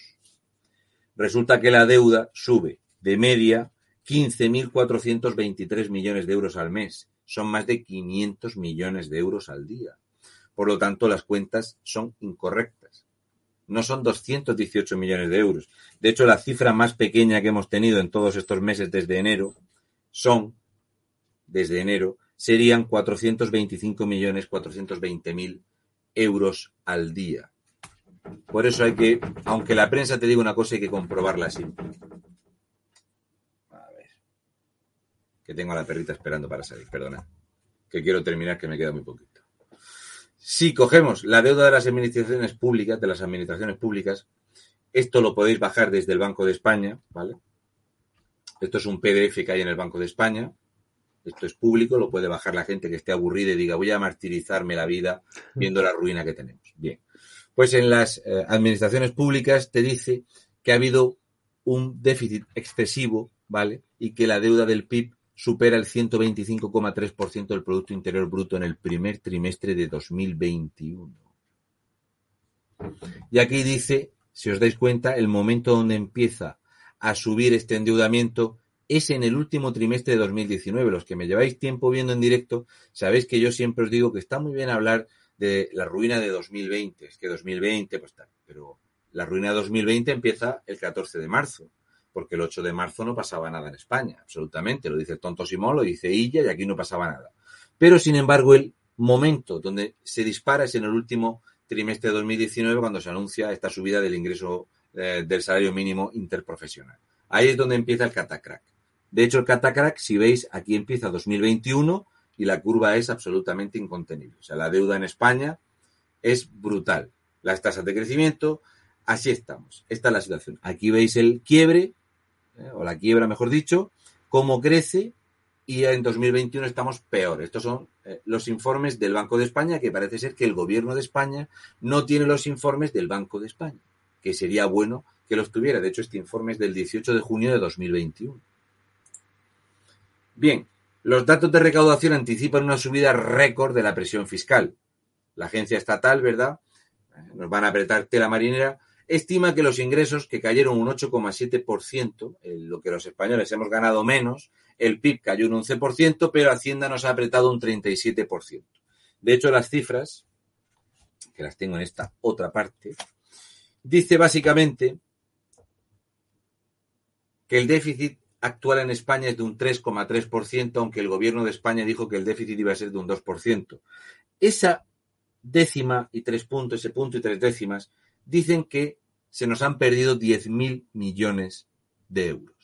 Resulta que la deuda sube de media 15.423 millones de euros al mes. Son más de 500 millones de euros al día. Por lo tanto, las cuentas son incorrectas. no son 218 millones de euros. De hecho, la cifra más pequeña que hemos tenido en todos estos meses desde enero son, desde enero, serían 425 millones 420 mil euros al día. Por eso hay que, aunque la prensa te diga una cosa, hay que comprobarla siempre. A ver. Que tengo a la perrita esperando para salir, perdona. Que quiero terminar, que me queda muy poquito. Si cogemos la deuda de las administraciones públicas, de las administraciones públicas, esto lo podéis bajar desde el Banco de España, ¿vale? Esto es un PDF que hay en el Banco de España. Esto es público, lo puede bajar la gente que esté aburrida y diga, voy a martirizarme la vida viendo la ruina que tenemos. Bien. Pues en las eh, administraciones públicas te dice que ha habido un déficit excesivo, ¿vale? Y que la deuda del PIB supera el 125,3% del Producto Interior Bruto en el primer trimestre de 2021. Y aquí dice, si os dais cuenta, el momento donde empieza a subir este endeudamiento es en el último trimestre de 2019. Los que me lleváis tiempo viendo en directo, sabéis que yo siempre os digo que está muy bien hablar de la ruina de 2020. Es que 2020, pues tal, pero la ruina de 2020 empieza el 14 de marzo porque el 8 de marzo no pasaba nada en España, absolutamente. Lo dice tonto Simón, lo dice Illa y aquí no pasaba nada. Pero, sin embargo, el momento donde se dispara es en el último trimestre de 2019 cuando se anuncia esta subida del ingreso eh, del salario mínimo interprofesional. Ahí es donde empieza el catacrack. De hecho, el catacrack, si veis, aquí empieza 2021 y la curva es absolutamente incontenible. O sea, la deuda en España es brutal. Las tasas de crecimiento, así estamos. Esta es la situación. Aquí veis el quiebre ¿eh? o la quiebra, mejor dicho, cómo crece y en 2021 estamos peor. Estos son eh, los informes del Banco de España, que parece ser que el gobierno de España no tiene los informes del Banco de España, que sería bueno que los tuviera. De hecho, este informe es del 18 de junio de 2021. Bien, los datos de recaudación anticipan una subida récord de la presión fiscal. La agencia estatal, ¿verdad? Nos van a apretar tela marinera estima que los ingresos que cayeron un 8,7%, lo que los españoles hemos ganado menos, el PIB cayó un 11%, pero Hacienda nos ha apretado un 37%. De hecho, las cifras, que las tengo en esta otra parte, dice básicamente que el déficit actual en España es de un 3,3%, aunque el gobierno de España dijo que el déficit iba a ser de un 2%. Esa décima y tres puntos, ese punto y tres décimas, dicen que se nos han perdido 10.000 millones de euros.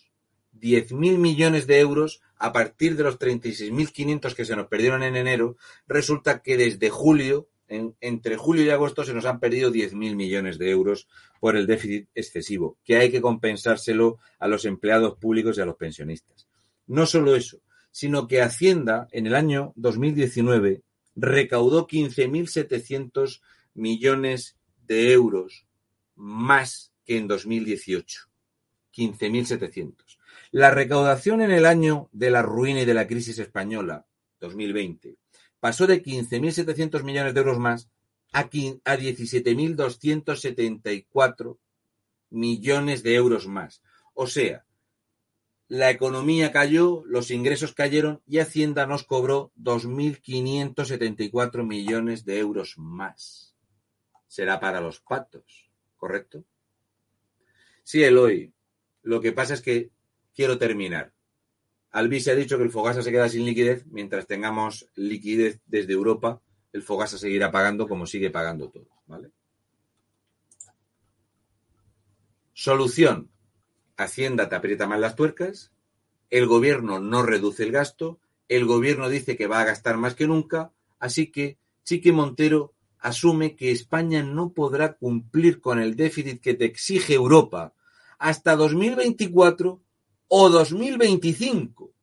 10.000 millones de euros a partir de los 36.500 que se nos perdieron en enero, resulta que desde julio, entre julio y agosto, se nos han perdido 10.000 millones de euros por el déficit excesivo, que hay que compensárselo a los empleados públicos y a los pensionistas. No solo eso, sino que Hacienda en el año 2019 recaudó 15.700 millones de euros más que en 2018. 15.700. La recaudación en el año de la ruina y de la crisis española, 2020, pasó de 15.700 millones de euros más a 17.274 millones de euros más. O sea, la economía cayó, los ingresos cayeron y Hacienda nos cobró 2.574 millones de euros más será para los patos, ¿correcto? Sí, Eloy. Lo que pasa es que quiero terminar. Albi se ha dicho que el Fogasa se queda sin liquidez. Mientras tengamos liquidez desde Europa, el Fogasa seguirá pagando como sigue pagando todo. ¿vale? Solución. Hacienda te aprieta más las tuercas. El gobierno no reduce el gasto. El gobierno dice que va a gastar más que nunca. Así que Chiqui Montero asume que España no podrá cumplir con el déficit que te exige Europa hasta 2024 o 2025.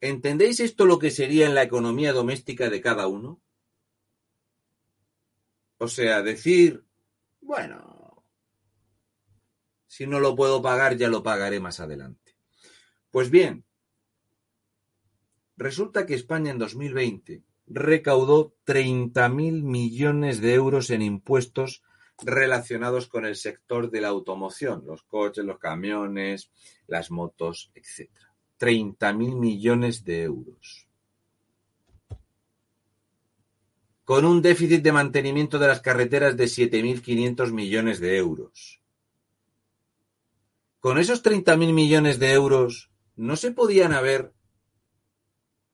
¿Entendéis esto lo que sería en la economía doméstica de cada uno? O sea, decir, bueno, si no lo puedo pagar, ya lo pagaré más adelante. Pues bien, resulta que España en 2020 recaudó 30.000 millones de euros en impuestos relacionados con el sector de la automoción, los coches, los camiones, las motos, etc. 30.000 millones de euros. con un déficit de mantenimiento de las carreteras de 7.500 millones de euros. Con esos 30.000 millones de euros, ¿no se podían haber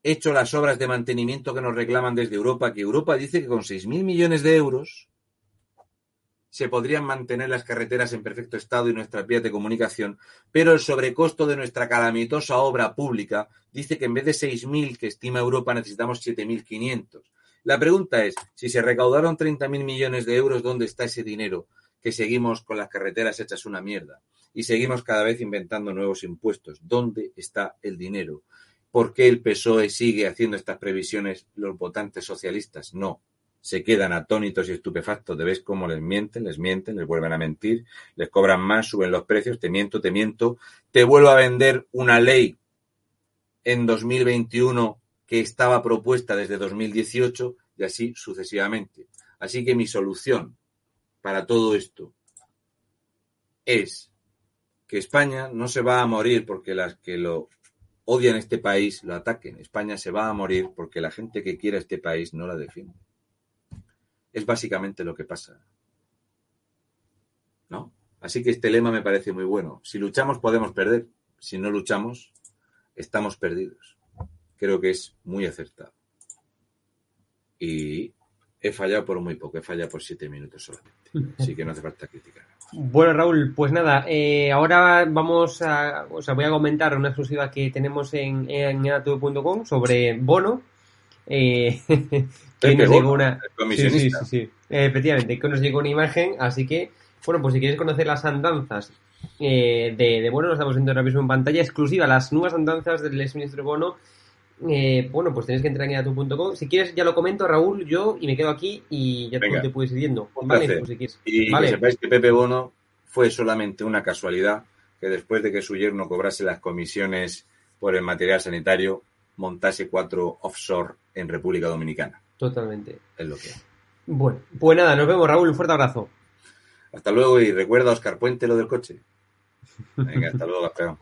hecho las obras de mantenimiento que nos reclaman desde Europa? Que Europa dice que con 6.000 millones de euros se podrían mantener las carreteras en perfecto estado y nuestras vías de comunicación, pero el sobrecosto de nuestra calamitosa obra pública dice que en vez de 6.000 que estima Europa necesitamos 7.500. La pregunta es, si se recaudaron 30.000 millones de euros, ¿dónde está ese dinero? Que seguimos con las carreteras hechas una mierda y seguimos cada vez inventando nuevos impuestos. ¿Dónde está el dinero? ¿Por qué el PSOE sigue haciendo estas previsiones los votantes socialistas? No, se quedan atónitos y estupefactos de ver cómo les mienten, les mienten, les vuelven a mentir, les cobran más, suben los precios, te miento, te miento, te vuelvo a vender una ley en 2021 que estaba propuesta desde 2018 y así sucesivamente. Así que mi solución para todo esto es que España no se va a morir porque las que lo odian este país lo ataquen. España se va a morir porque la gente que quiera este país no la defiende. Es básicamente lo que pasa. ¿No? Así que este lema me parece muy bueno. Si luchamos podemos perder. Si no luchamos, estamos perdidos. Creo que es muy acertado. Y he fallado por muy poco, he fallado por siete minutos solamente. Así que no hace falta criticar. Bueno, Raúl, pues nada, eh, ahora vamos a, o sea, voy a comentar una exclusiva que tenemos en, en sobre Bono, eh, que nos llegó una... Sí, sí, sí, efectivamente, que nos llegó una imagen, así que, bueno, pues si quieres conocer las andanzas eh, de, Bono, lo estamos viendo ahora mismo en pantalla exclusiva, las nuevas andanzas del exministro Bono, eh, bueno, pues tenéis que entrar en atu.com. Si quieres, ya lo comento, Raúl, yo, y me quedo aquí y ya te puedes ir viendo. Vale, pues si quieres. Y que sepáis que Pepe Bono fue solamente una casualidad que después de que su yerno cobrase las comisiones por el material sanitario, montase cuatro offshore en República Dominicana. Totalmente. Es lo que Bueno, pues nada, nos vemos, Raúl. Un fuerte abrazo. Hasta luego y recuerda, Oscar Puente, lo del coche. Venga, hasta luego, hasta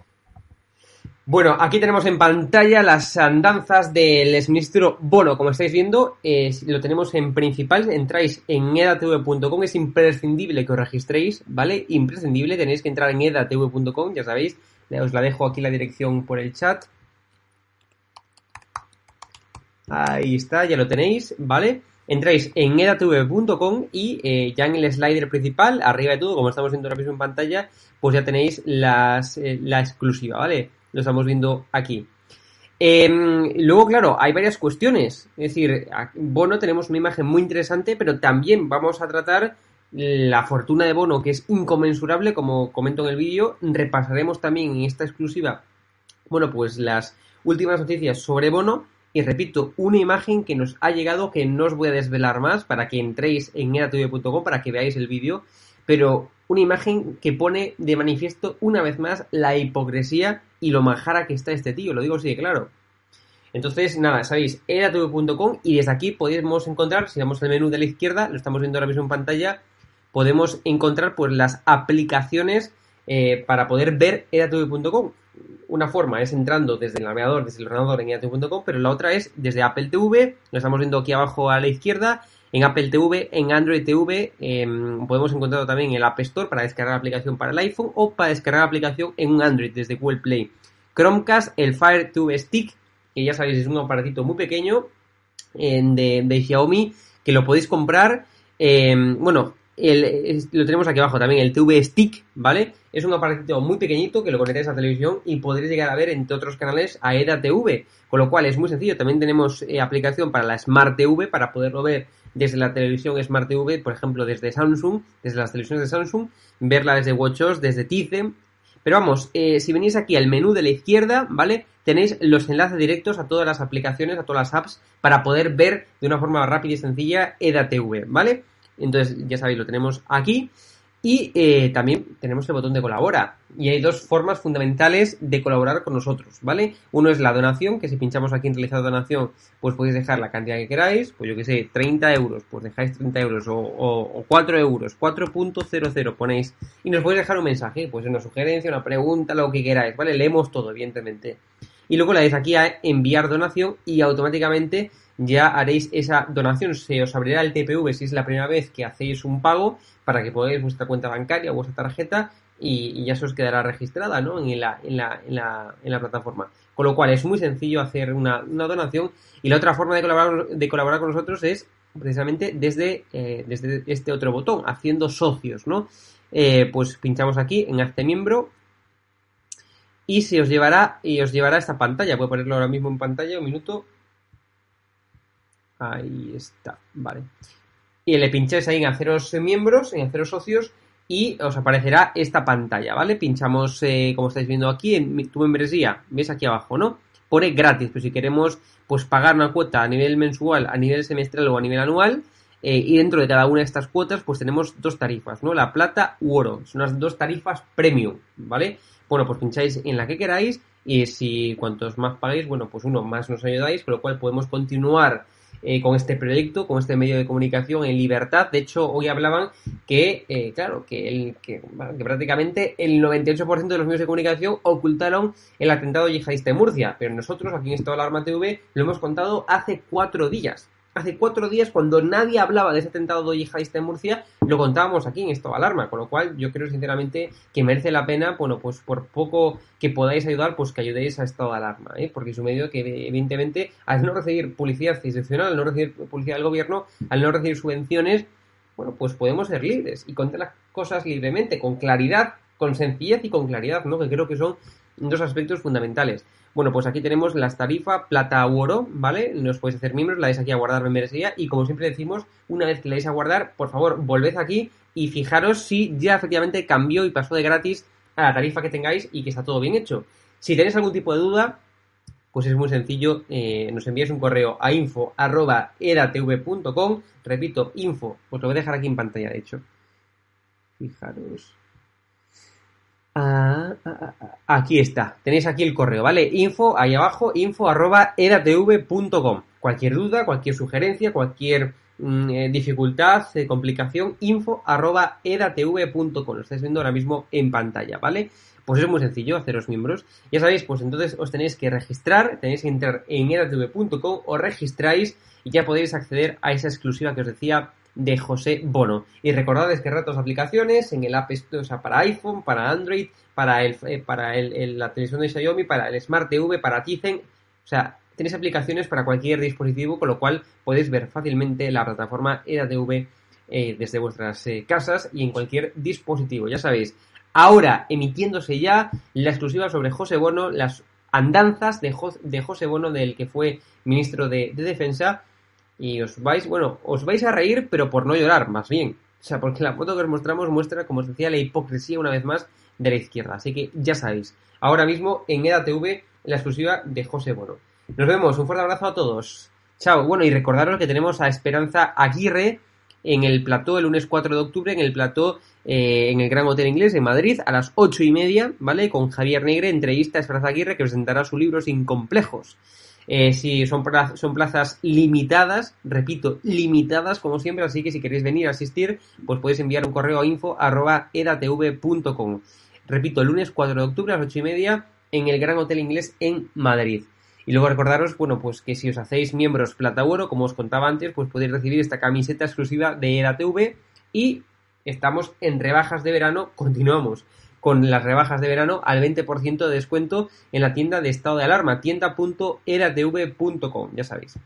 Bueno, aquí tenemos en pantalla las andanzas del exministro Bono. Como estáis viendo, lo tenemos en principal. Entráis en edatv.com. Es imprescindible que os registréis, ¿vale? Imprescindible. Tenéis que entrar en edatv.com, ya sabéis. Os la dejo aquí la dirección por el chat. Ahí está, ya lo tenéis, ¿vale? Entráis en edatv.com y eh, ya en el slider principal, arriba de todo, como estamos viendo ahora mismo en pantalla, pues ya tenéis las, eh, la exclusiva, ¿vale? Lo estamos viendo aquí. Em, luego, claro, hay varias cuestiones. Es decir, Bono tenemos una imagen muy interesante, pero también vamos a tratar la fortuna de Bono, que es inconmensurable, como comento en el vídeo. Repasaremos también en esta exclusiva, bueno, pues las últimas noticias sobre Bono y repito, una imagen que nos ha llegado que no os voy a desvelar más para que entréis en edatv.com para que veáis el vídeo, pero una imagen que pone de manifiesto una vez más la hipocresía y lo majara que está este tío, lo digo así de claro. Entonces, nada, sabéis, edatv.com y desde aquí podemos encontrar, si damos al menú de la izquierda, lo estamos viendo ahora mismo en pantalla, podemos encontrar pues las aplicaciones eh, para poder ver edatv.com una forma es entrando desde el navegador, desde el ordenador en iatv.com, pero la otra es desde Apple TV, lo estamos viendo aquí abajo a la izquierda, en Apple TV, en Android TV, em, podemos encontrarlo también el App Store para descargar la aplicación para el iPhone o para descargar la aplicación en un Android desde Google Play. Chromecast, el Fire TV Stick, que ya sabéis es un aparatito muy pequeño de, de, Xiaomi, que lo podéis comprar, em, bueno, lo tenemos aquí abajo también, el TV Stick, ¿vale? Es un aparatito muy pequeñito que lo conectáis a televisión y podréis llegar a ver entre otros canales a EDA TV, con lo cual es muy sencillo. También tenemos eh, aplicación para la Smart TV para poderlo ver desde la televisión Smart TV, por ejemplo, desde Samsung, desde las televisiones de Samsung, verla desde WatchOS, desde Tizen. Pero vamos, eh, si venís aquí al menú de la izquierda, ¿vale? Tenéis los enlaces directos a todas las aplicaciones, a todas las apps, para poder ver de una forma rápida y sencilla EDA TV, ¿vale? Entonces, ya sabéis, lo tenemos aquí. Y eh, también tenemos el botón de colabora. Y hay dos formas fundamentales de colaborar con nosotros, ¿vale? Uno es la donación, que si pinchamos aquí en realizar donación, pues podéis dejar la cantidad que queráis. Pues yo que sé, 30 euros, pues dejáis 30 euros. O, o 4 euros, 4.00 ponéis. Y nos podéis dejar un mensaje, pues una sugerencia, una pregunta, lo que queráis, ¿vale? Leemos todo, evidentemente. Y luego le dais aquí a enviar donación y automáticamente ya haréis esa donación. Se os abrirá el TPV si es la primera vez que hacéis un pago para que podáis vuestra cuenta bancaria o vuestra tarjeta y, ya se os quedará registrada ¿no? en, la, en, la, en, la, en la plataforma. Con lo cual es muy sencillo hacer una, una donación y la otra forma de colaborar, de colaborar con nosotros es precisamente desde, eh, desde este otro botón, haciendo socios, ¿no? Eh, pues pinchamos aquí en Hazte Miembro y se os llevará y os llevará esta pantalla. Voy a ponerlo ahora mismo en pantalla, un minuto. Ahí está, vale. Y le pincháis ahí en haceros miembros, en haceros socios y os aparecerá esta pantalla, ¿vale? Pinchamos, eh, como estáis viendo aquí, en tu membresía, ves aquí abajo, ¿no? Pone gratis, pero si queremos pues pagar una cuota a nivel mensual, a nivel semestral o a nivel anual, eh, y dentro de cada una de estas cuotas, pues tenemos dos tarifas, ¿no? La plata u oro. Son unas dos tarifas premium, ¿vale? Bueno, pues pincháis en la que queráis y si cuantos más pagáis, bueno, pues uno más nos ayudáis, con lo cual podemos continuar eh, con este proyecto, con este medio de comunicación en libertad. De hecho, hoy hablaban que, eh, claro, que, el, que, prácticamente el 98% de los medios de comunicación ocultaron el atentado yihadista de Murcia. Pero nosotros, aquí en Esto Alarma TV, lo hemos contado hace cuatro días hace cuatro días, cuando nadie hablaba de ese atentado de yihadista en Murcia, lo contábamos aquí en Esto Alarma, con lo cual yo creo sinceramente que merece la pena, bueno, pues por poco que podáis ayudar, pues que ayudéis a Estado de Alarma, ¿eh? porque es un medio que evidentemente, al no recibir publicidad institucional, al no recibir publicidad del gobierno, al no recibir subvenciones, bueno, pues podemos ser libres y contar las cosas libremente, con claridad, con sencillez y con claridad, ¿no? Que creo que son dos aspectos fundamentales. Bueno, pues aquí tenemos las tarifas plata u oro, ¿vale? Nos podéis hacer miembros, la dais aquí a guardar membresía y como siempre decimos, una vez que la dais a guardar, por favor, volved aquí y fijaros si ya efectivamente cambió y pasó de gratis a la tarifa que tengáis y que está todo bien hecho. Si tenéis algún tipo de duda, pues es muy sencillo, eh, nos envías un correo a info.edatv.com, repito, info, os lo voy a dejar aquí en pantalla, de hecho. Fijaros. Aquí está. Tenéis aquí el correo, ¿vale? Info, ahí abajo, info arroba edatv.com. Cualquier duda, cualquier sugerencia, cualquier mm, eh, dificultad, eh, complicación, info arroba edatv.com. Lo estáis viendo ahora mismo en pantalla, ¿vale? Pues es muy sencillo, haceros miembros. Ya sabéis, pues entonces os tenéis que registrar, tenéis que entrar en edatv.com, os registráis y ya podéis acceder a esa exclusiva que os decía de José Bono. Y recordad descargar dos aplicaciones en el App Store, o sea, para iPhone, para Android, para el, eh, para el, la televisión de Xiaomi, para el Smart TV, para Tizen. O sea, tenéis aplicaciones para cualquier dispositivo, con lo cual podéis ver fácilmente la plataforma EDATV eh, desde vuestras eh, casas y en cualquier dispositivo. Ya sabéis, ahora emitiéndose ya la exclusiva sobre José Bono, las andanzas de José Bono, del que fue ministro de Defensa y os vais, bueno, os vais a reír, pero por no llorar, más bien. O sea, porque la foto que os mostramos muestra, como os decía, la hipocresía una vez más de la izquierda. Así que ya sabéis, ahora mismo en EDATV, la exclusiva de José Bono. Nos vemos, un fuerte abrazo a todos. Chao. Bueno, y recordaros que tenemos a Esperanza Aguirre en el plató el lunes 4 de octubre, en el plató eh, en el Gran Hotel Inglés en Madrid a las ocho y media, ¿vale? Con Javier Negre, entrevista a Esperanza Aguirre, que presentará su libro Sin Complejos. Eh, si son, son plazas limitadas, repito, limitadas como siempre, así que si queréis venir a asistir, pues podéis enviar un correo a info arroba edatv.com. Repito, lunes 4 de octubre a las 8 y media en el Gran Hotel Inglés en Madrid. Y luego recordaros, bueno, pues que si os hacéis miembros plata oro, como os contaba antes, pues podéis recibir esta camiseta exclusiva de EDATV y estamos en rebajas de verano, continuamos con las rebajas de verano al 20% de descuento en la tienda de estado de alarma, tienda.eratv.com, ya sabéis.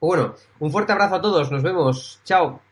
Bueno, un fuerte abrazo a todos, nos vemos, chao.